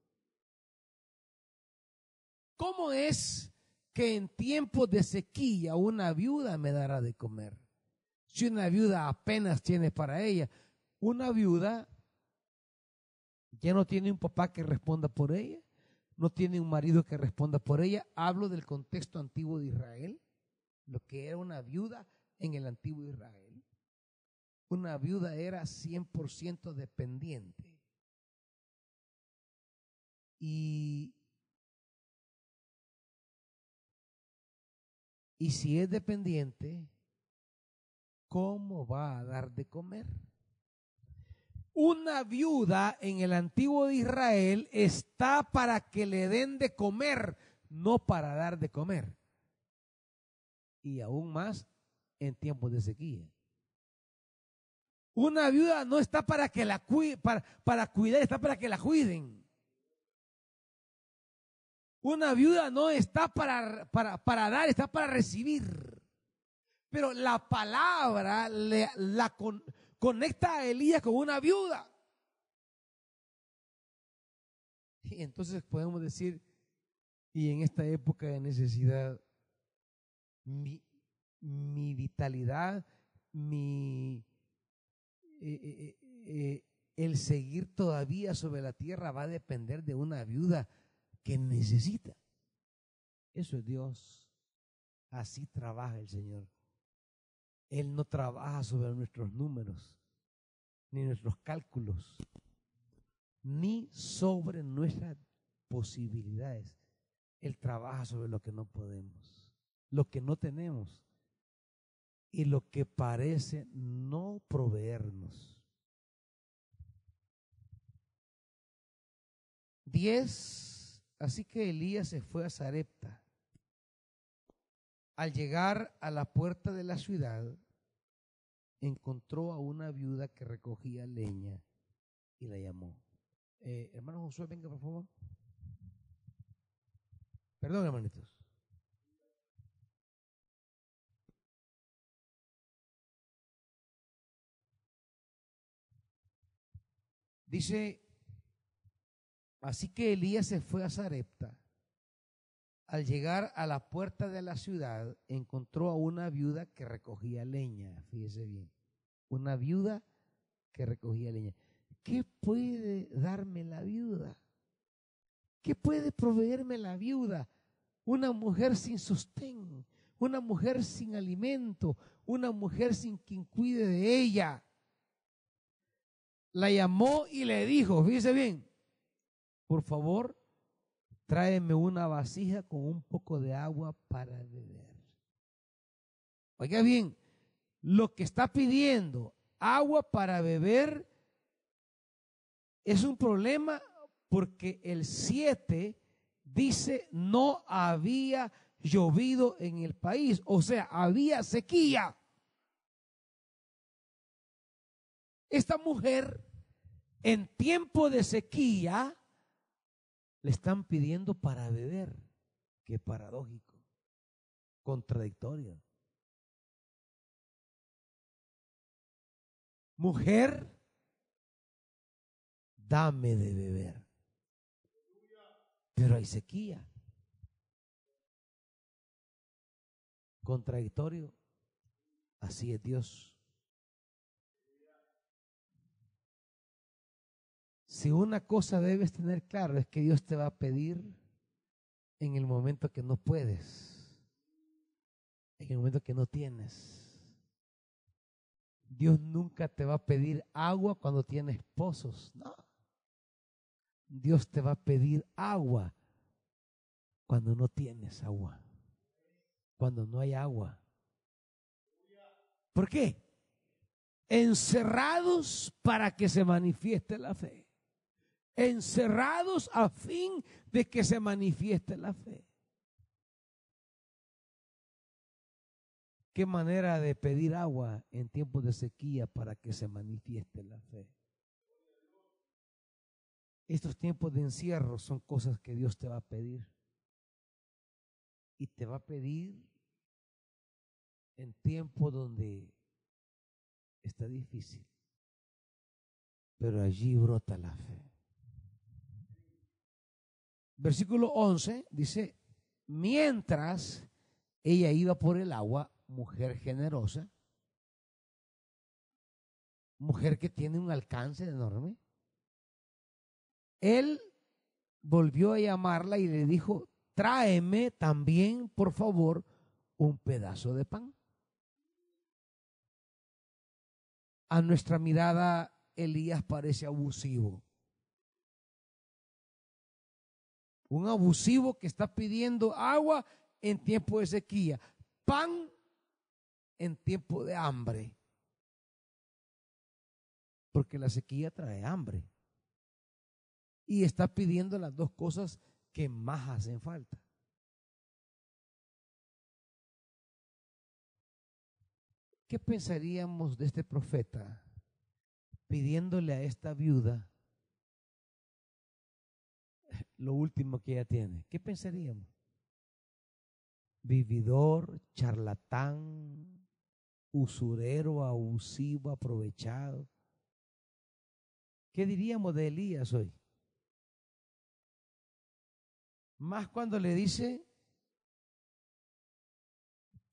¿Cómo es que en tiempos de sequía una viuda me dará de comer? Si una viuda apenas tiene para ella, una viuda ya no tiene un papá que responda por ella, no tiene un marido que responda por ella. Hablo del contexto antiguo de Israel, lo que era una viuda en el antiguo Israel. Una viuda era 100% dependiente. Y Y si es dependiente, ¿cómo va a dar de comer? Una viuda en el antiguo de Israel está para que le den de comer, no para dar de comer. Y aún más en tiempos de sequía. Una viuda no está para que la para, para cuidar, está para que la cuiden. Una viuda no está para, para, dar, está para recibir. Pero la palabra la conecta a Elías con una viuda. Y entonces podemos decir, y en esta época de necesidad, mi, vitalidad, mi, eh, eh, eh, el seguir todavía sobre la tierra va a depender de una viuda que necesita. Eso es Dios. Así trabaja el Señor. Él no trabaja sobre nuestros números, ni nuestros cálculos, ni sobre nuestras posibilidades. Él trabaja sobre lo que no podemos, lo que no tenemos y lo que parece no proveernos. Diez Así que Elías se fue a Zarepta. Al llegar a la puerta de la ciudad, encontró a una viuda que recogía leña y la llamó. Eh, hermano Josué, venga por favor. Perdón, hermanitos. Dice Así que Elías se fue a Zarepta. Al llegar a la puerta de la ciudad, encontró a una viuda que recogía leña. Fíjese bien. Una viuda que recogía leña. ¿Qué puede darme la viuda? ¿Qué puede proveerme la viuda? Una mujer sin sostén, una mujer sin alimento, una mujer sin quien cuide de ella. La llamó y le dijo, fíjese bien, por favor, tráeme una vasija con un poco de agua para beber. Oiga bien, lo que está pidiendo, agua para beber, es un problema porque el 7 dice no había llovido en el país, o sea, había sequía. Esta mujer en tiempo de sequía le están pidiendo para beber. Qué paradójico, contradictorio. Mujer, dame de beber. Pero hay sequía. Contradictorio. Así es Dios. Si una cosa debes tener claro es que Dios te va a pedir en el momento que no puedes, en el momento que no tienes. Dios nunca te va a pedir agua cuando tienes pozos, no. Dios te va a pedir agua cuando no tienes agua, cuando no hay agua. ¿Por qué? Encerrados para que se manifieste la fe encerrados a fin de que se manifieste la fe. Qué manera de pedir agua en tiempos de sequía para que se manifieste la fe. Estos tiempos de encierro son cosas que Dios te va a pedir. Y te va a pedir en tiempos donde está difícil. Pero allí brota la fe versículo 11 dice, mientras ella iba por el agua, mujer generosa, mujer que tiene un alcance enorme, él volvió a llamarla y le dijo, tráeme también, por favor, un pedazo de pan. A nuestra mirada, Elías parece abusivo. Un abusivo que está pidiendo agua en tiempo de sequía, pan en tiempo de hambre. Porque la sequía trae hambre. Y está pidiendo las dos cosas que más hacen falta. ¿Qué pensaríamos de este profeta pidiéndole a esta viuda lo último que ella tiene. ¿Qué pensaríamos? Vividor, charlatán, usurero, abusivo, aprovechado. ¿Qué diríamos de Elías hoy? Más cuando le dice,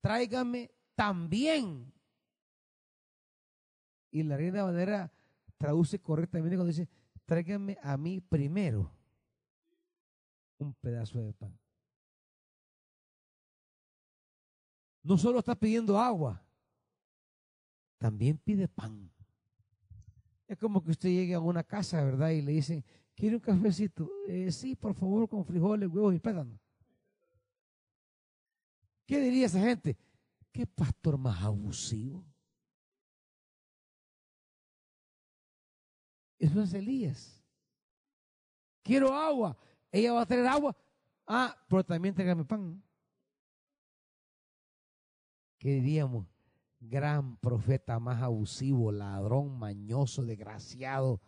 tráigame también. Y la Reina Valera traduce correctamente cuando dice, tráigame a mí primero un pedazo de pan. No solo está pidiendo agua, también pide pan. Es como que usted llegue a una casa, ¿verdad? Y le dicen, ¿quiere un cafecito? Eh, sí, por favor, con frijoles, huevos y pétanos. ¿Qué diría esa gente? ¿Qué pastor más abusivo? Eso es Elías. Quiero agua. Ella va a traer agua. Ah, pero también tráigame pan. ¿Qué diríamos? Gran profeta más abusivo, ladrón, mañoso, desgraciado.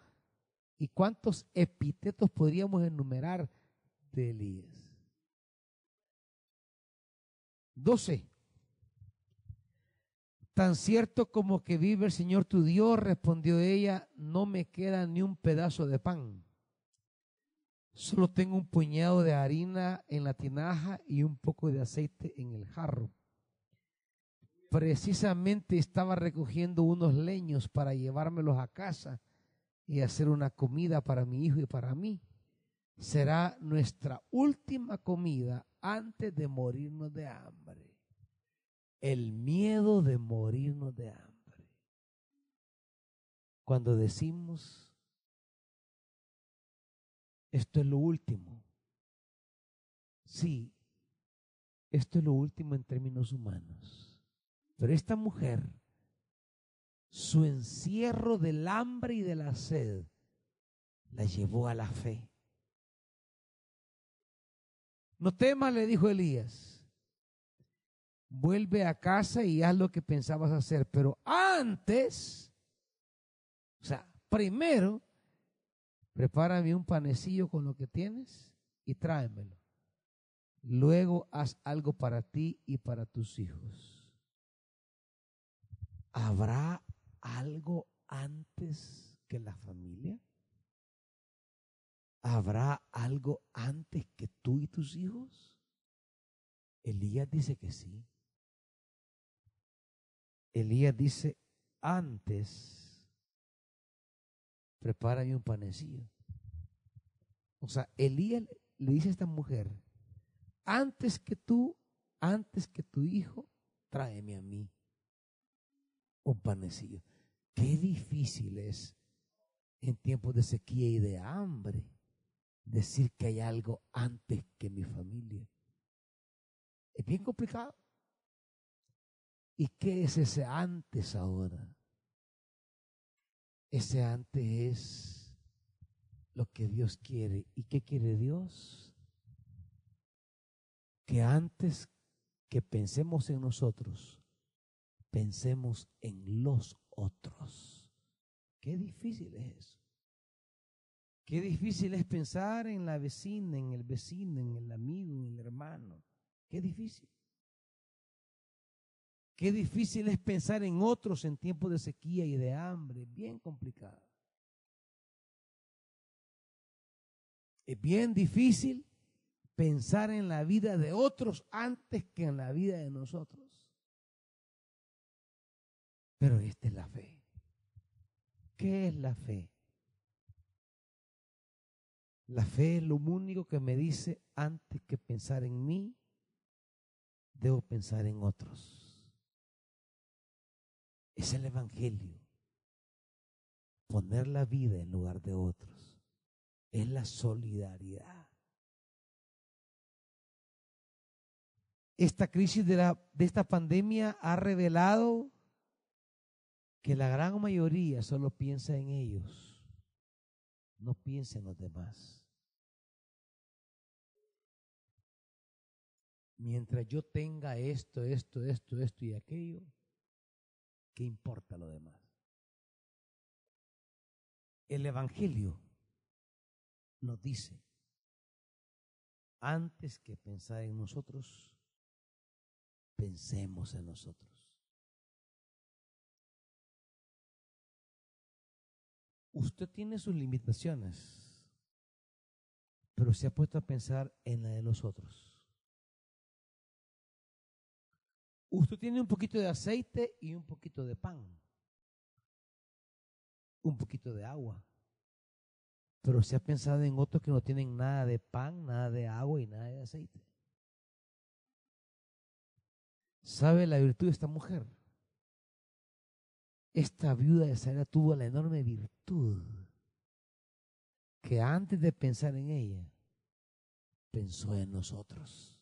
¿Y cuántos epítetos podríamos enumerar de Elías? Doce. Tan cierto como que vive el Señor tu Dios, respondió ella, no me queda ni un pedazo de pan. Solo tengo un puñado de harina en la tinaja y un poco de aceite en el jarro. Precisamente estaba recogiendo unos leños para llevármelos a casa y hacer una comida para mi hijo y para mí. Será nuestra última comida antes de morirnos de hambre. El miedo de morirnos de hambre. Cuando decimos esto es lo último. Sí, esto es lo último en términos humanos. Pero esta mujer su encierro del hambre y de la sed la llevó a la fe. No temas, le dijo Elías. Vuelve a casa y haz lo que pensabas hacer. Pero antes, o sea, primero, prepárame un panecillo con lo que tienes y tráemelo. Luego haz algo para ti y para tus hijos. ¿Habrá algo antes que la familia? ¿Habrá algo antes que tú y tus hijos? Elías dice que sí. Elías dice, antes, prepárame un panecillo. O sea, Elías le dice a esta mujer, antes que tú, antes que tu hijo, tráeme a mí un panecillo. Qué difícil es en tiempos de sequía y de hambre decir que hay algo antes que mi familia. Es bien complicado. ¿Y qué es ese antes ahora? Ese antes es lo que Dios quiere. ¿Y qué quiere Dios? Que antes que pensemos en nosotros, pensemos en los otros. Qué difícil es eso. Qué difícil es pensar en la vecina, en el vecino, en el amigo, en el hermano. Qué difícil. Qué difícil es pensar en otros en tiempos de sequía y de hambre. Bien complicado. Es bien difícil pensar en la vida de otros antes que en la vida de nosotros. Pero esta es la fe. ¿Qué es la fe? La fe es lo único que me dice antes que pensar en mí, debo pensar en otros. Es el Evangelio. Poner la vida en lugar de otros. Es la solidaridad. Esta crisis de, la, de esta pandemia ha revelado que la gran mayoría solo piensa en ellos, no piensa en los demás. Mientras yo tenga esto, esto, esto, esto y aquello, ¿qué importa lo demás? El Evangelio nos dice, antes que pensar en nosotros, pensemos en nosotros. Usted tiene sus limitaciones, pero se ha puesto a pensar en la de los otros. Usted tiene un poquito de aceite y un poquito de pan, un poquito de agua, pero se ha pensado en otros que no tienen nada de pan, nada de agua y nada de aceite. ¿Sabe la virtud de esta mujer? Esta viuda de Sara tuvo la enorme virtud que antes de pensar en ella, pensó en nosotros.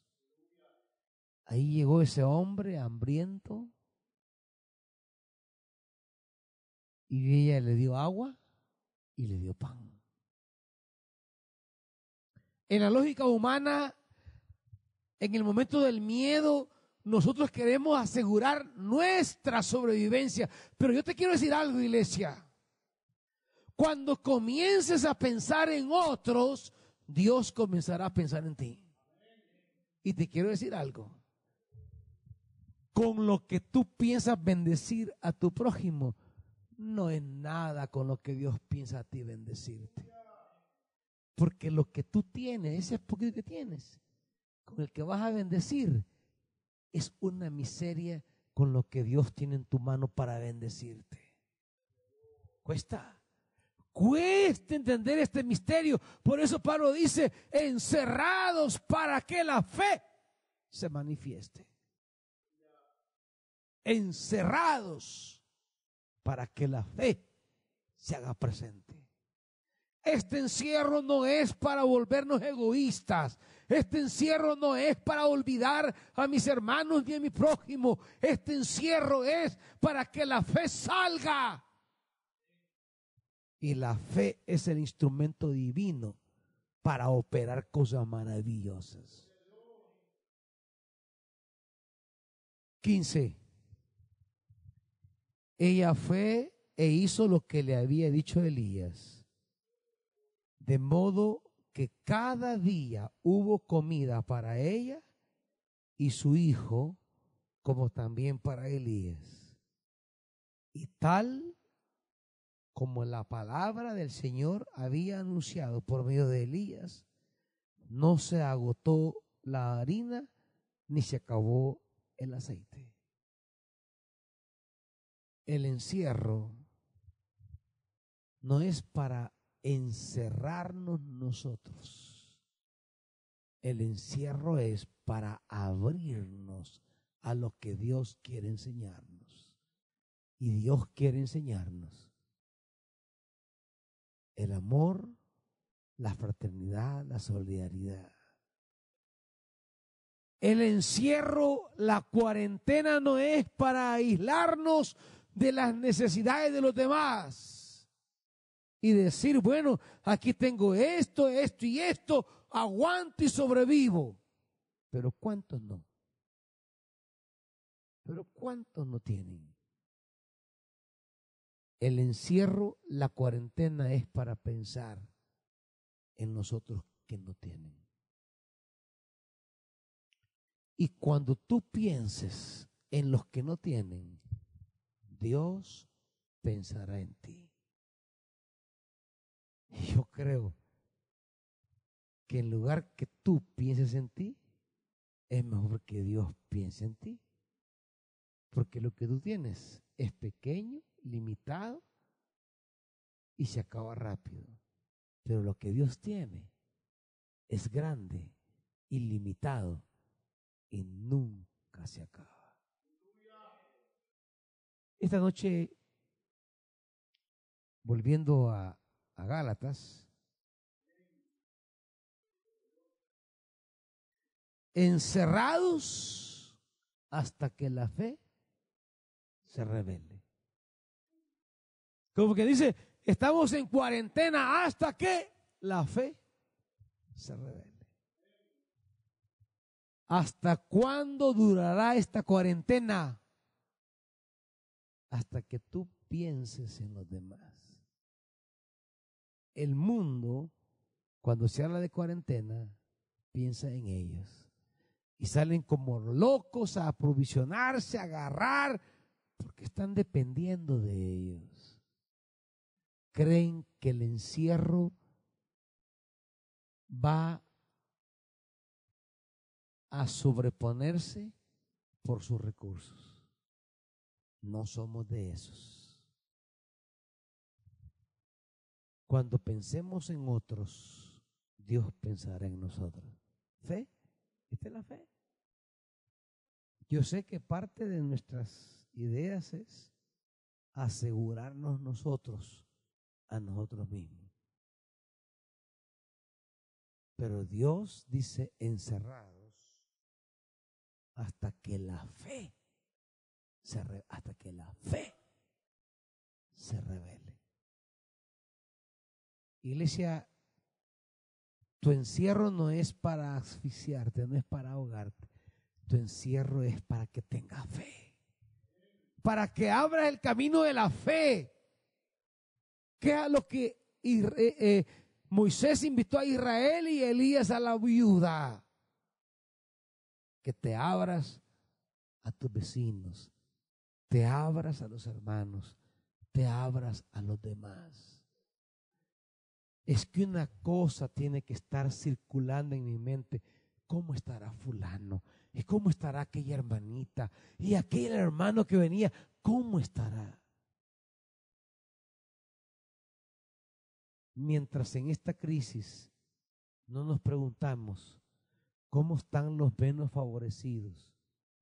Ahí llegó ese hombre hambriento y ella le dio agua y le dio pan. En la lógica humana, en el momento del miedo, nosotros queremos asegurar nuestra sobrevivencia. Pero yo te quiero decir algo, iglesia. Cuando comiences a pensar en otros, Dios comenzará a pensar en ti. Y te quiero decir algo. Con lo que tú piensas bendecir a tu prójimo, no es nada con lo que Dios piensa a ti bendecirte. Porque lo que tú tienes, ese poquito que tienes, con el que vas a bendecir, es una miseria con lo que Dios tiene en tu mano para bendecirte. Cuesta. Cuesta entender este misterio. Por eso Pablo dice, encerrados para que la fe se manifieste. Encerrados para que la fe se haga presente. Este encierro no es para volvernos egoístas. Este encierro no es para olvidar a mis hermanos ni a mi prójimo. Este encierro es para que la fe salga. Y la fe es el instrumento divino para operar cosas maravillosas. 15. Ella fue e hizo lo que le había dicho Elías. De modo que cada día hubo comida para ella y su hijo, como también para Elías. Y tal como la palabra del Señor había anunciado por medio de Elías, no se agotó la harina ni se acabó el aceite. El encierro no es para encerrarnos nosotros. El encierro es para abrirnos a lo que Dios quiere enseñarnos. Y Dios quiere enseñarnos el amor, la fraternidad, la solidaridad. El encierro, la cuarentena no es para aislarnos de las necesidades de los demás y decir, bueno, aquí tengo esto, esto y esto, aguanto y sobrevivo. Pero ¿cuántos no? Pero ¿cuántos no tienen? El encierro, la cuarentena es para pensar en nosotros que no tienen. Y cuando tú pienses en los que no tienen, Dios pensará en ti. [LAUGHS] Yo creo que en lugar que tú pienses en ti, es mejor que Dios piense en ti. Porque lo que tú tienes es pequeño limitado y se acaba rápido. Pero lo que Dios tiene es grande, ilimitado y nunca se acaba. Esta noche, volviendo a, a Gálatas, encerrados hasta que la fe se revele. Como que dice, estamos en cuarentena hasta que la fe se revele. ¿Hasta cuándo durará esta cuarentena? Hasta que tú pienses en los demás. El mundo, cuando se habla de cuarentena, piensa en ellos. Y salen como locos a aprovisionarse, a agarrar, porque están dependiendo de ellos creen que el encierro va a sobreponerse por sus recursos. No somos de esos. Cuando pensemos en otros, Dios pensará en nosotros. ¿Fe? ¿Esta es la fe? Yo sé que parte de nuestras ideas es asegurarnos nosotros a nosotros mismos. Pero Dios dice encerrados hasta que la fe se hasta que la fe se revele. Iglesia, tu encierro no es para asfixiarte, no es para ahogarte. Tu encierro es para que tengas fe. Para que abras el camino de la fe ¿Qué es lo que eh, eh, Moisés invitó a Israel y Elías a la viuda? Que te abras a tus vecinos, te abras a los hermanos, te abras a los demás. Es que una cosa tiene que estar circulando en mi mente. ¿Cómo estará fulano? ¿Y cómo estará aquella hermanita? ¿Y aquel hermano que venía? ¿Cómo estará? Mientras en esta crisis no nos preguntamos cómo están los menos favorecidos,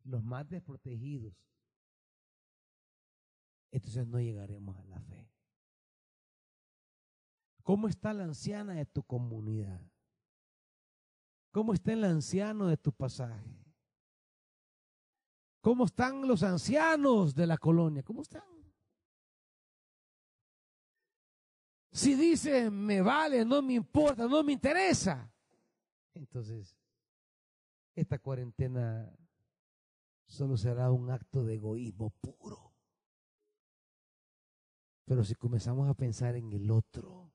los más desprotegidos, entonces no llegaremos a la fe. ¿Cómo está la anciana de tu comunidad? ¿Cómo está el anciano de tu pasaje? ¿Cómo están los ancianos de la colonia? ¿Cómo están? Si dice, me vale, no me importa, no me interesa. Entonces, esta cuarentena solo será un acto de egoísmo puro. Pero si comenzamos a pensar en el otro,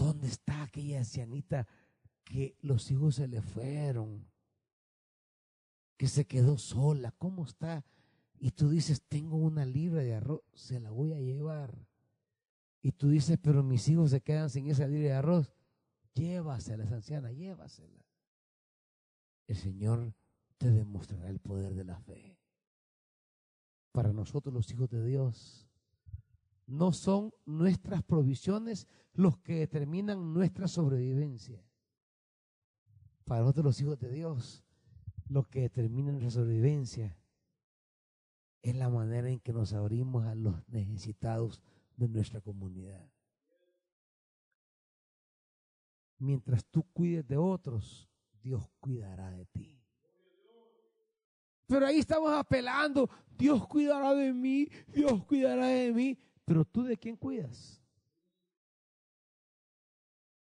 ¿dónde está aquella ancianita que los hijos se le fueron? Que se quedó sola, ¿cómo está? Y tú dices, tengo una libra de arroz, se la voy a llevar. Y tú dices, pero mis hijos se quedan sin esa libra de arroz. Llévasela, esa anciana, llévasela. El Señor te demostrará el poder de la fe. Para nosotros los hijos de Dios, no son nuestras provisiones los que determinan nuestra sobrevivencia. Para nosotros los hijos de Dios, lo que determina nuestra sobrevivencia es la manera en que nos abrimos a los necesitados de nuestra comunidad. Mientras tú cuides de otros, Dios cuidará de ti. Pero ahí estamos apelando, Dios cuidará de mí, Dios cuidará de mí. Pero tú de quién cuidas?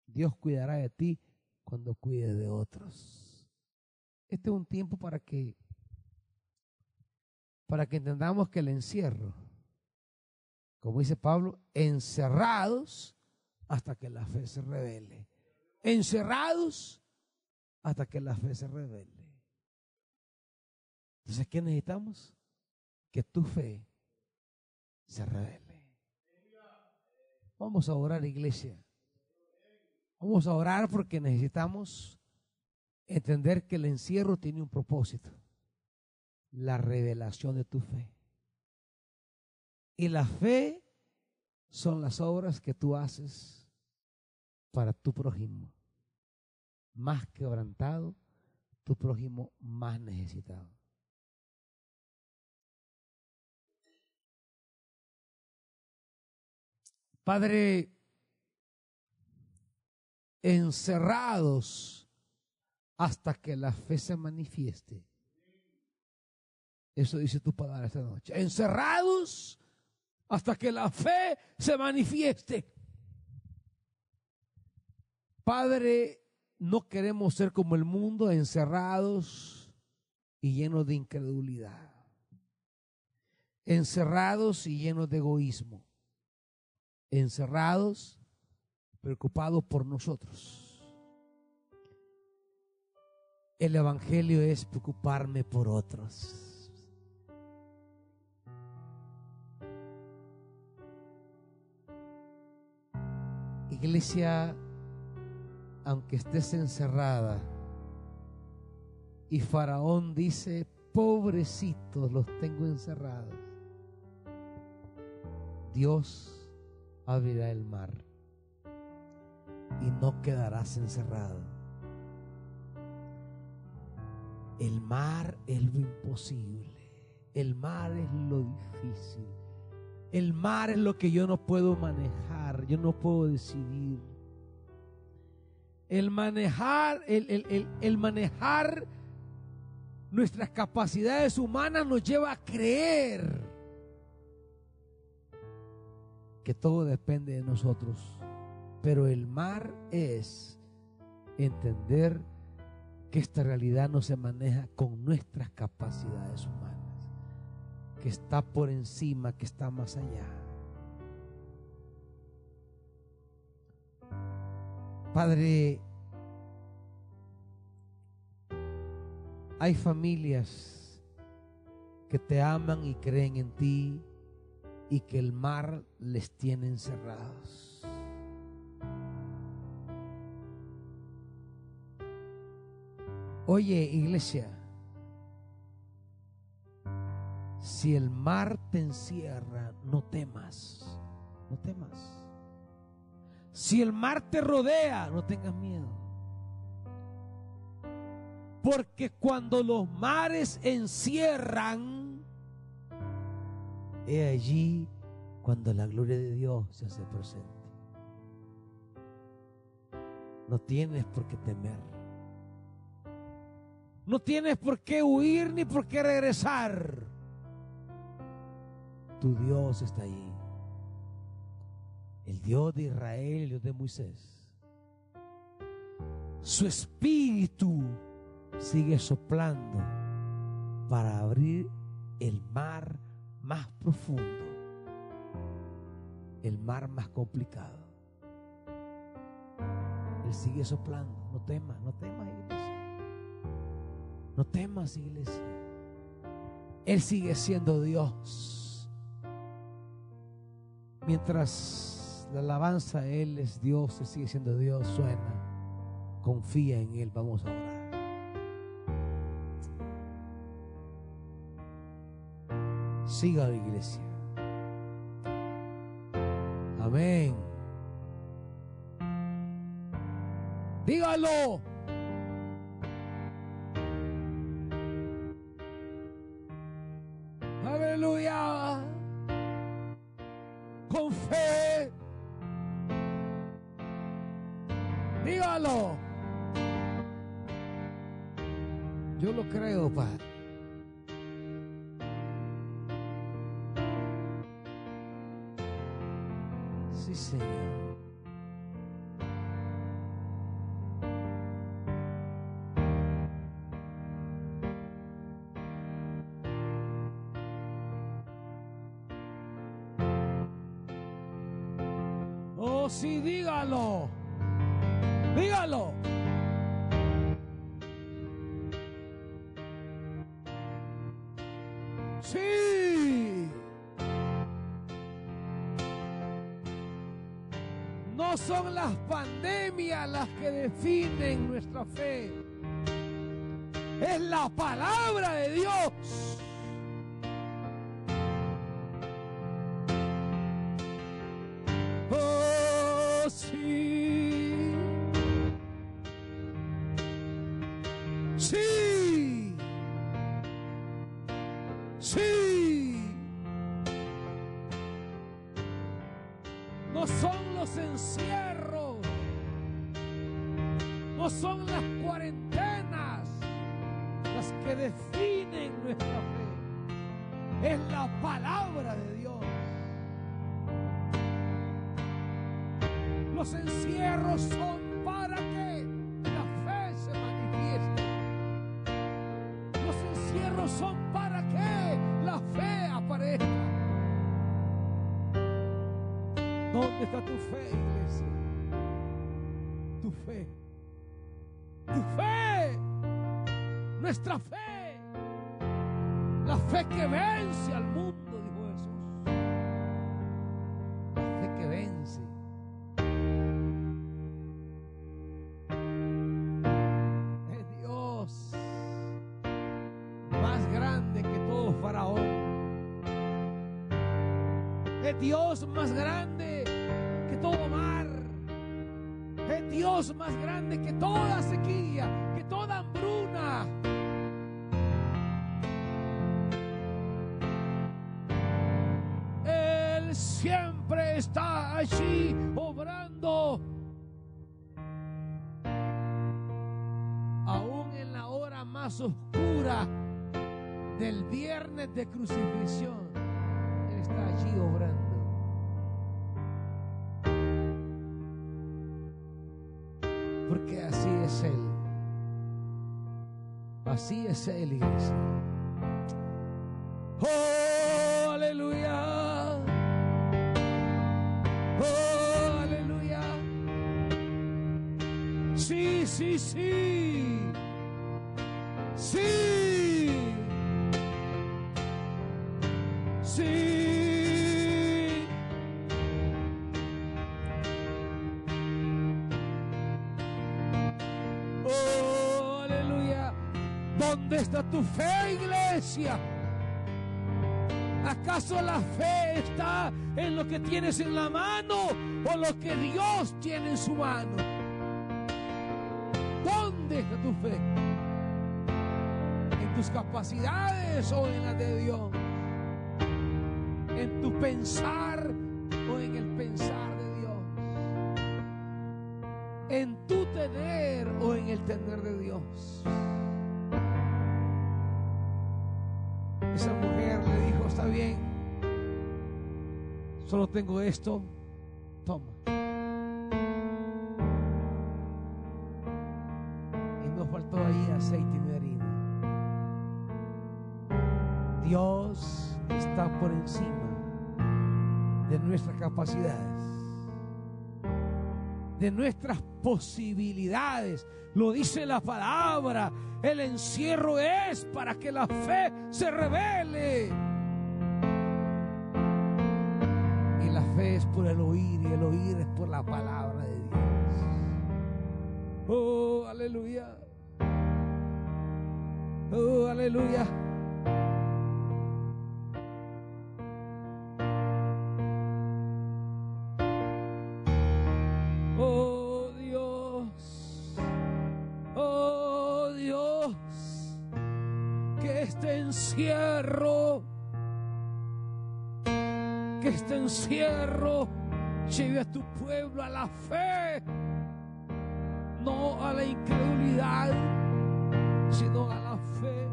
Dios cuidará de ti cuando cuide de otros. Este es un tiempo para que para que entendamos que el encierro, como dice Pablo, encerrados hasta que la fe se revele. Encerrados hasta que la fe se revele. Entonces, ¿qué necesitamos? Que tu fe se revele. Vamos a orar, iglesia. Vamos a orar porque necesitamos entender que el encierro tiene un propósito. La revelación de tu fe. Y la fe son las obras que tú haces para tu prójimo. Más quebrantado, tu prójimo más necesitado. Padre, encerrados hasta que la fe se manifieste. Eso dice tu palabra esta noche. Encerrados hasta que la fe se manifieste. Padre, no queremos ser como el mundo, encerrados y llenos de incredulidad. Encerrados y llenos de egoísmo encerrados, preocupados por nosotros. El Evangelio es preocuparme por otros. Iglesia, aunque estés encerrada, y Faraón dice, pobrecitos los tengo encerrados, Dios abrirá el mar y no quedarás encerrado. El mar es lo imposible. El mar es lo difícil. El mar es lo que yo no puedo manejar, yo no puedo decidir. El manejar, el, el manejar nuestras capacidades humanas nos lleva a creer que todo depende de nosotros. Pero el mar es entender que esta realidad no se maneja con nuestras capacidades humanas, que está por encima, que está más allá. Padre, hay familias que te aman y creen en ti, y que el mar les tiene encerrados. Oye, iglesia, si el mar te encierra, no temas, no temas. Si el mar te rodea, no tengas miedo. Porque cuando los mares encierran, He allí cuando la gloria de Dios se hace presente. No tienes por qué temer. No tienes por qué huir ni por qué regresar. Tu Dios está allí. El Dios de Israel, el Dios de Moisés. Su espíritu sigue soplando para abrir el mar más profundo, el mar más complicado. Él sigue soplando. No temas, no temas, iglesia. No temas, iglesia. Él sigue siendo Dios. Mientras la alabanza Él es Dios, Él sigue siendo Dios, suena. Confía en Él, vamos a orar. Siga la iglesia. Amén. Dígalo. Sí, dígalo. Dígalo. Sí. No son las pandemias las que definen nuestra fe. Es la palabra de Dios. Son las cuarentenas las que definen nuestra fe. Es la palabra de Dios. Los encierros son para que la fe se manifieste. Los encierros son para que la fe aparezca. ¿Dónde está tu fe, iglesia? Nuestra fe. La fe que vence al mundo, dijo Jesús. La fe que vence. Es Dios más grande que todo faraón. Es Dios más grande que todo mar. Es Dios más grande que toda sequía, que toda hambruna. Allí obrando. Aún en la hora más oscura del viernes de crucifixión, Él está allí obrando. Porque así es Él. Así es Él, iglesia. ¿Acaso la fe está en lo que tienes en la mano o lo que Dios tiene en su mano? ¿Dónde está tu fe? ¿En tus capacidades o en las de Dios? ¿En tu pensar tengo esto. Toma. Y nos faltó ahí aceite y harina. Dios está por encima de nuestras capacidades, de nuestras posibilidades. Lo dice la palabra. El encierro es para que la fe se revele. Por el oír y el oír es por la palabra de Dios. Oh, aleluya. Oh, aleluya. Oh oh este encierro, que este encierro lleve a tu pueblo a la fe, no a la incredulidad, sino a la fe.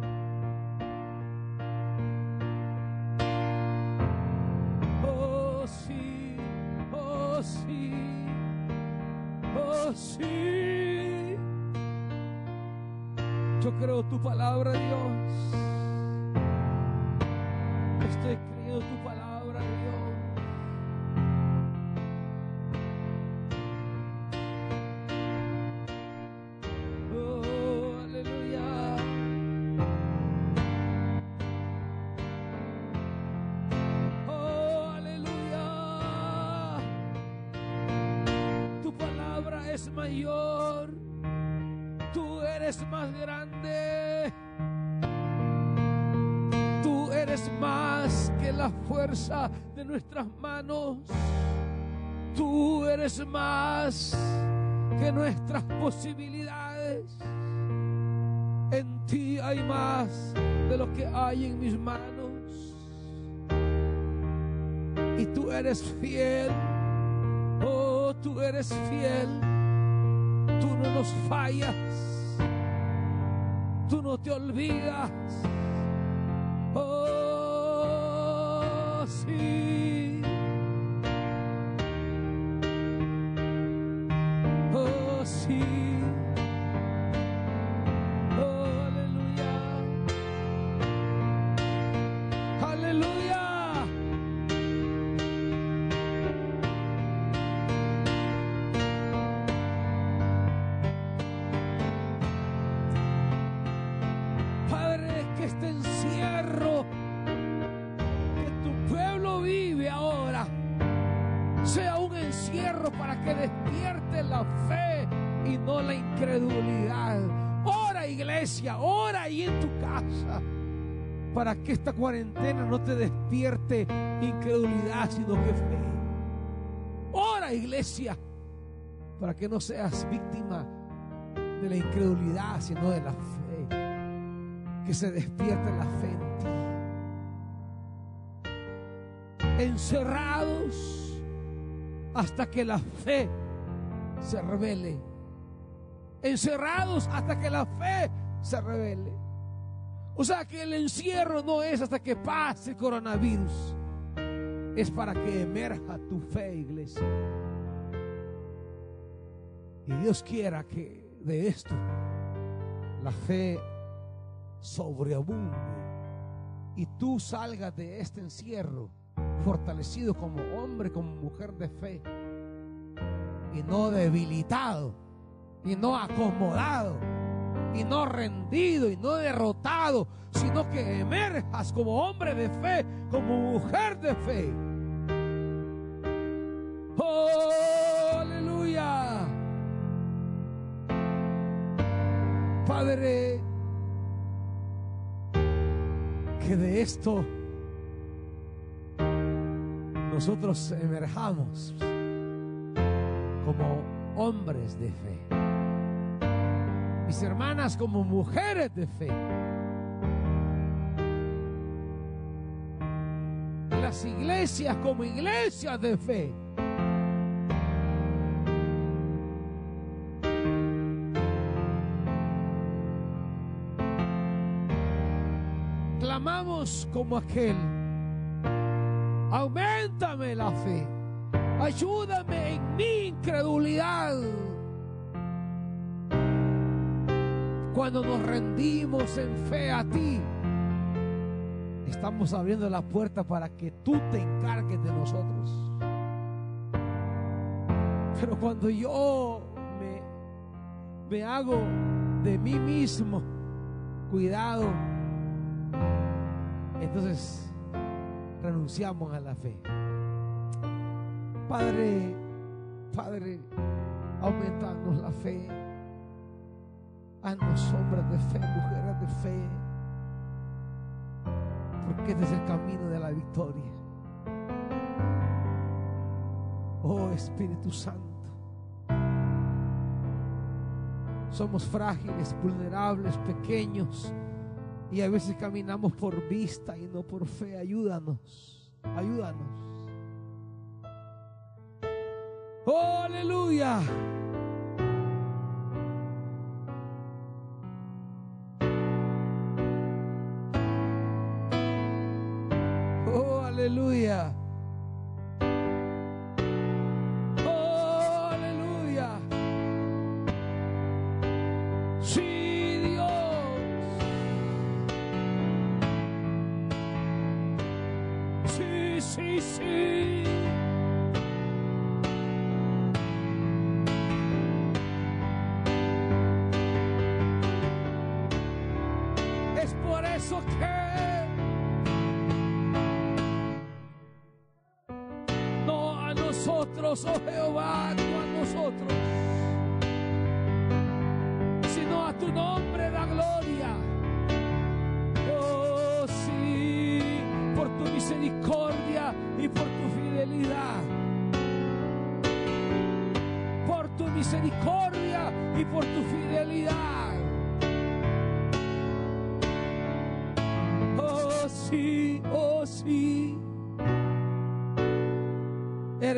Oh sí, oh sí. Oh, sí. Yo creo tu palabra, Dios. De nuestras manos. Tú eres más que nuestras posibilidades. En ti hay más de lo que hay en mis manos. Y tú eres fiel. Oh, tú eres fiel. Tú no nos fallas. Tú no te olvidas. Para que esta cuarentena no te despierte incredulidad, sino que fe. Ora iglesia para que no seas víctima de la incredulidad, sino de la fe. Que se despierte la fe en ti. Encerrados hasta que la fe se revele. Encerrados hasta que la fe se revele. O sea que el encierro no es hasta que pase el coronavirus. Es para que emerja tu fe, iglesia. Y Dios quiera que de esto la fe sobreabunde y tú salgas de este encierro fortalecido como hombre, como mujer de fe y no debilitado y no acomodado y no rendido y no derrotado, sino que emerjas como hombre de fe, como mujer de fe. Oh, aleluya. Padre, que de esto nosotros emerjamos como hombres de fe. Mis hermanas como mujeres de fe. Las iglesias como iglesias de fe. clamamos como aquel Aumentame la fe. Ayúdame en mi incredulidad. Cuando nos rendimos en fe a ti, estamos abriendo la puerta para que tú te encargues de nosotros. Pero cuando yo me, hago de mí mismo cuidado, entonces renunciamos a la fe. Padre, Padre, aumentamos la fe. Haznos hombres de fe, mujeres de fe. Porque este es el camino de la victoria. Oh Espíritu Santo. Somos frágiles, vulnerables, pequeños. Y a veces caminamos por vista y no por fe. Ayúdanos, ayúdanos. Oh, aleluya.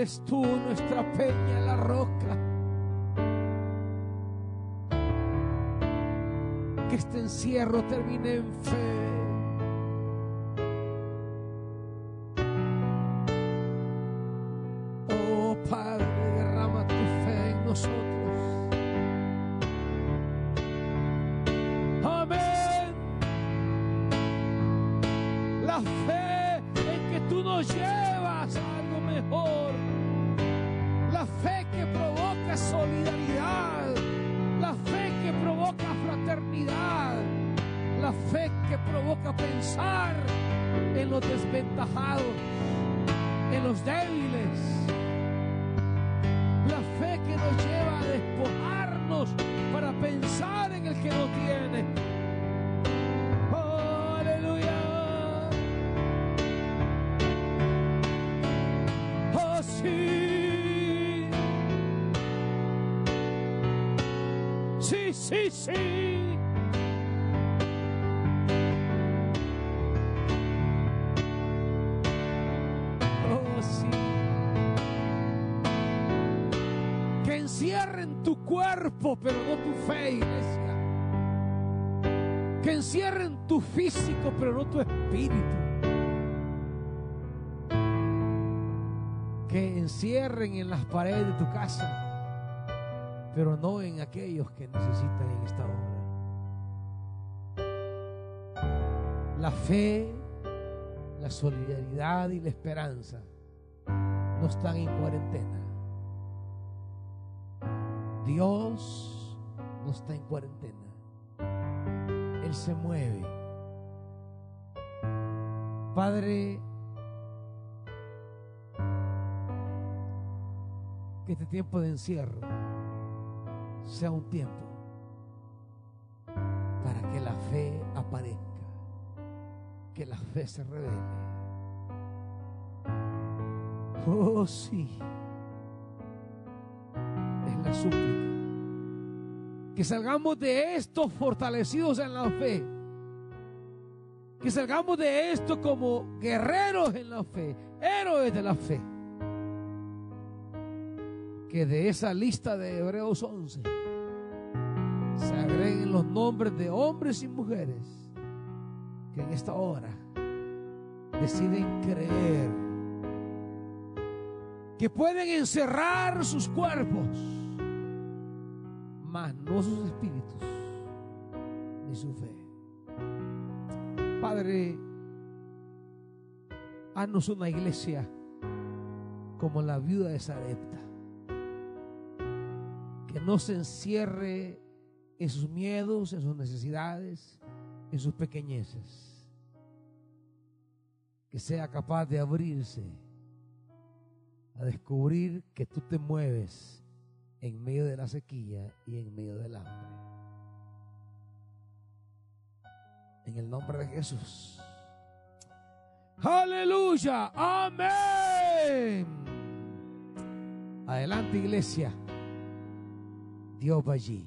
Eres tú nuestra peña, la roca. Que este encierro termine en fe. Sí, sí, sí. Oh, sí. Que encierren tu cuerpo, pero no tu fe, iglesia. Que encierren tu físico, pero no tu espíritu. Que encierren en las paredes de tu casa, pero no en aquellos que necesitan en esta hora. La fe, la solidaridad y la esperanza no están en cuarentena. Dios no está en cuarentena. Él se mueve. Padre, que este tiempo de encierro sea un tiempo para que la fe aparezca, que la fe se revele. Oh, sí. Es la súplica. Que salgamos de esto fortalecidos en la fe. Que salgamos de esto como guerreros en la fe, héroes de la fe. Que de esa lista de Hebreos 11 se agreguen los nombres de hombres y mujeres que en esta hora deciden creer que pueden encerrar sus cuerpos, mas no sus espíritus ni su fe. Padre, haznos una iglesia como la viuda de Sarepta, que no se encierre en sus miedos, en sus necesidades, en sus pequeñeces, que sea capaz de abrirse a descubrir que tú te mueves en medio de la sequía y en medio del hambre. En el nombre de Jesús. Aleluya. Amén. Adelante iglesia. Dios va allí.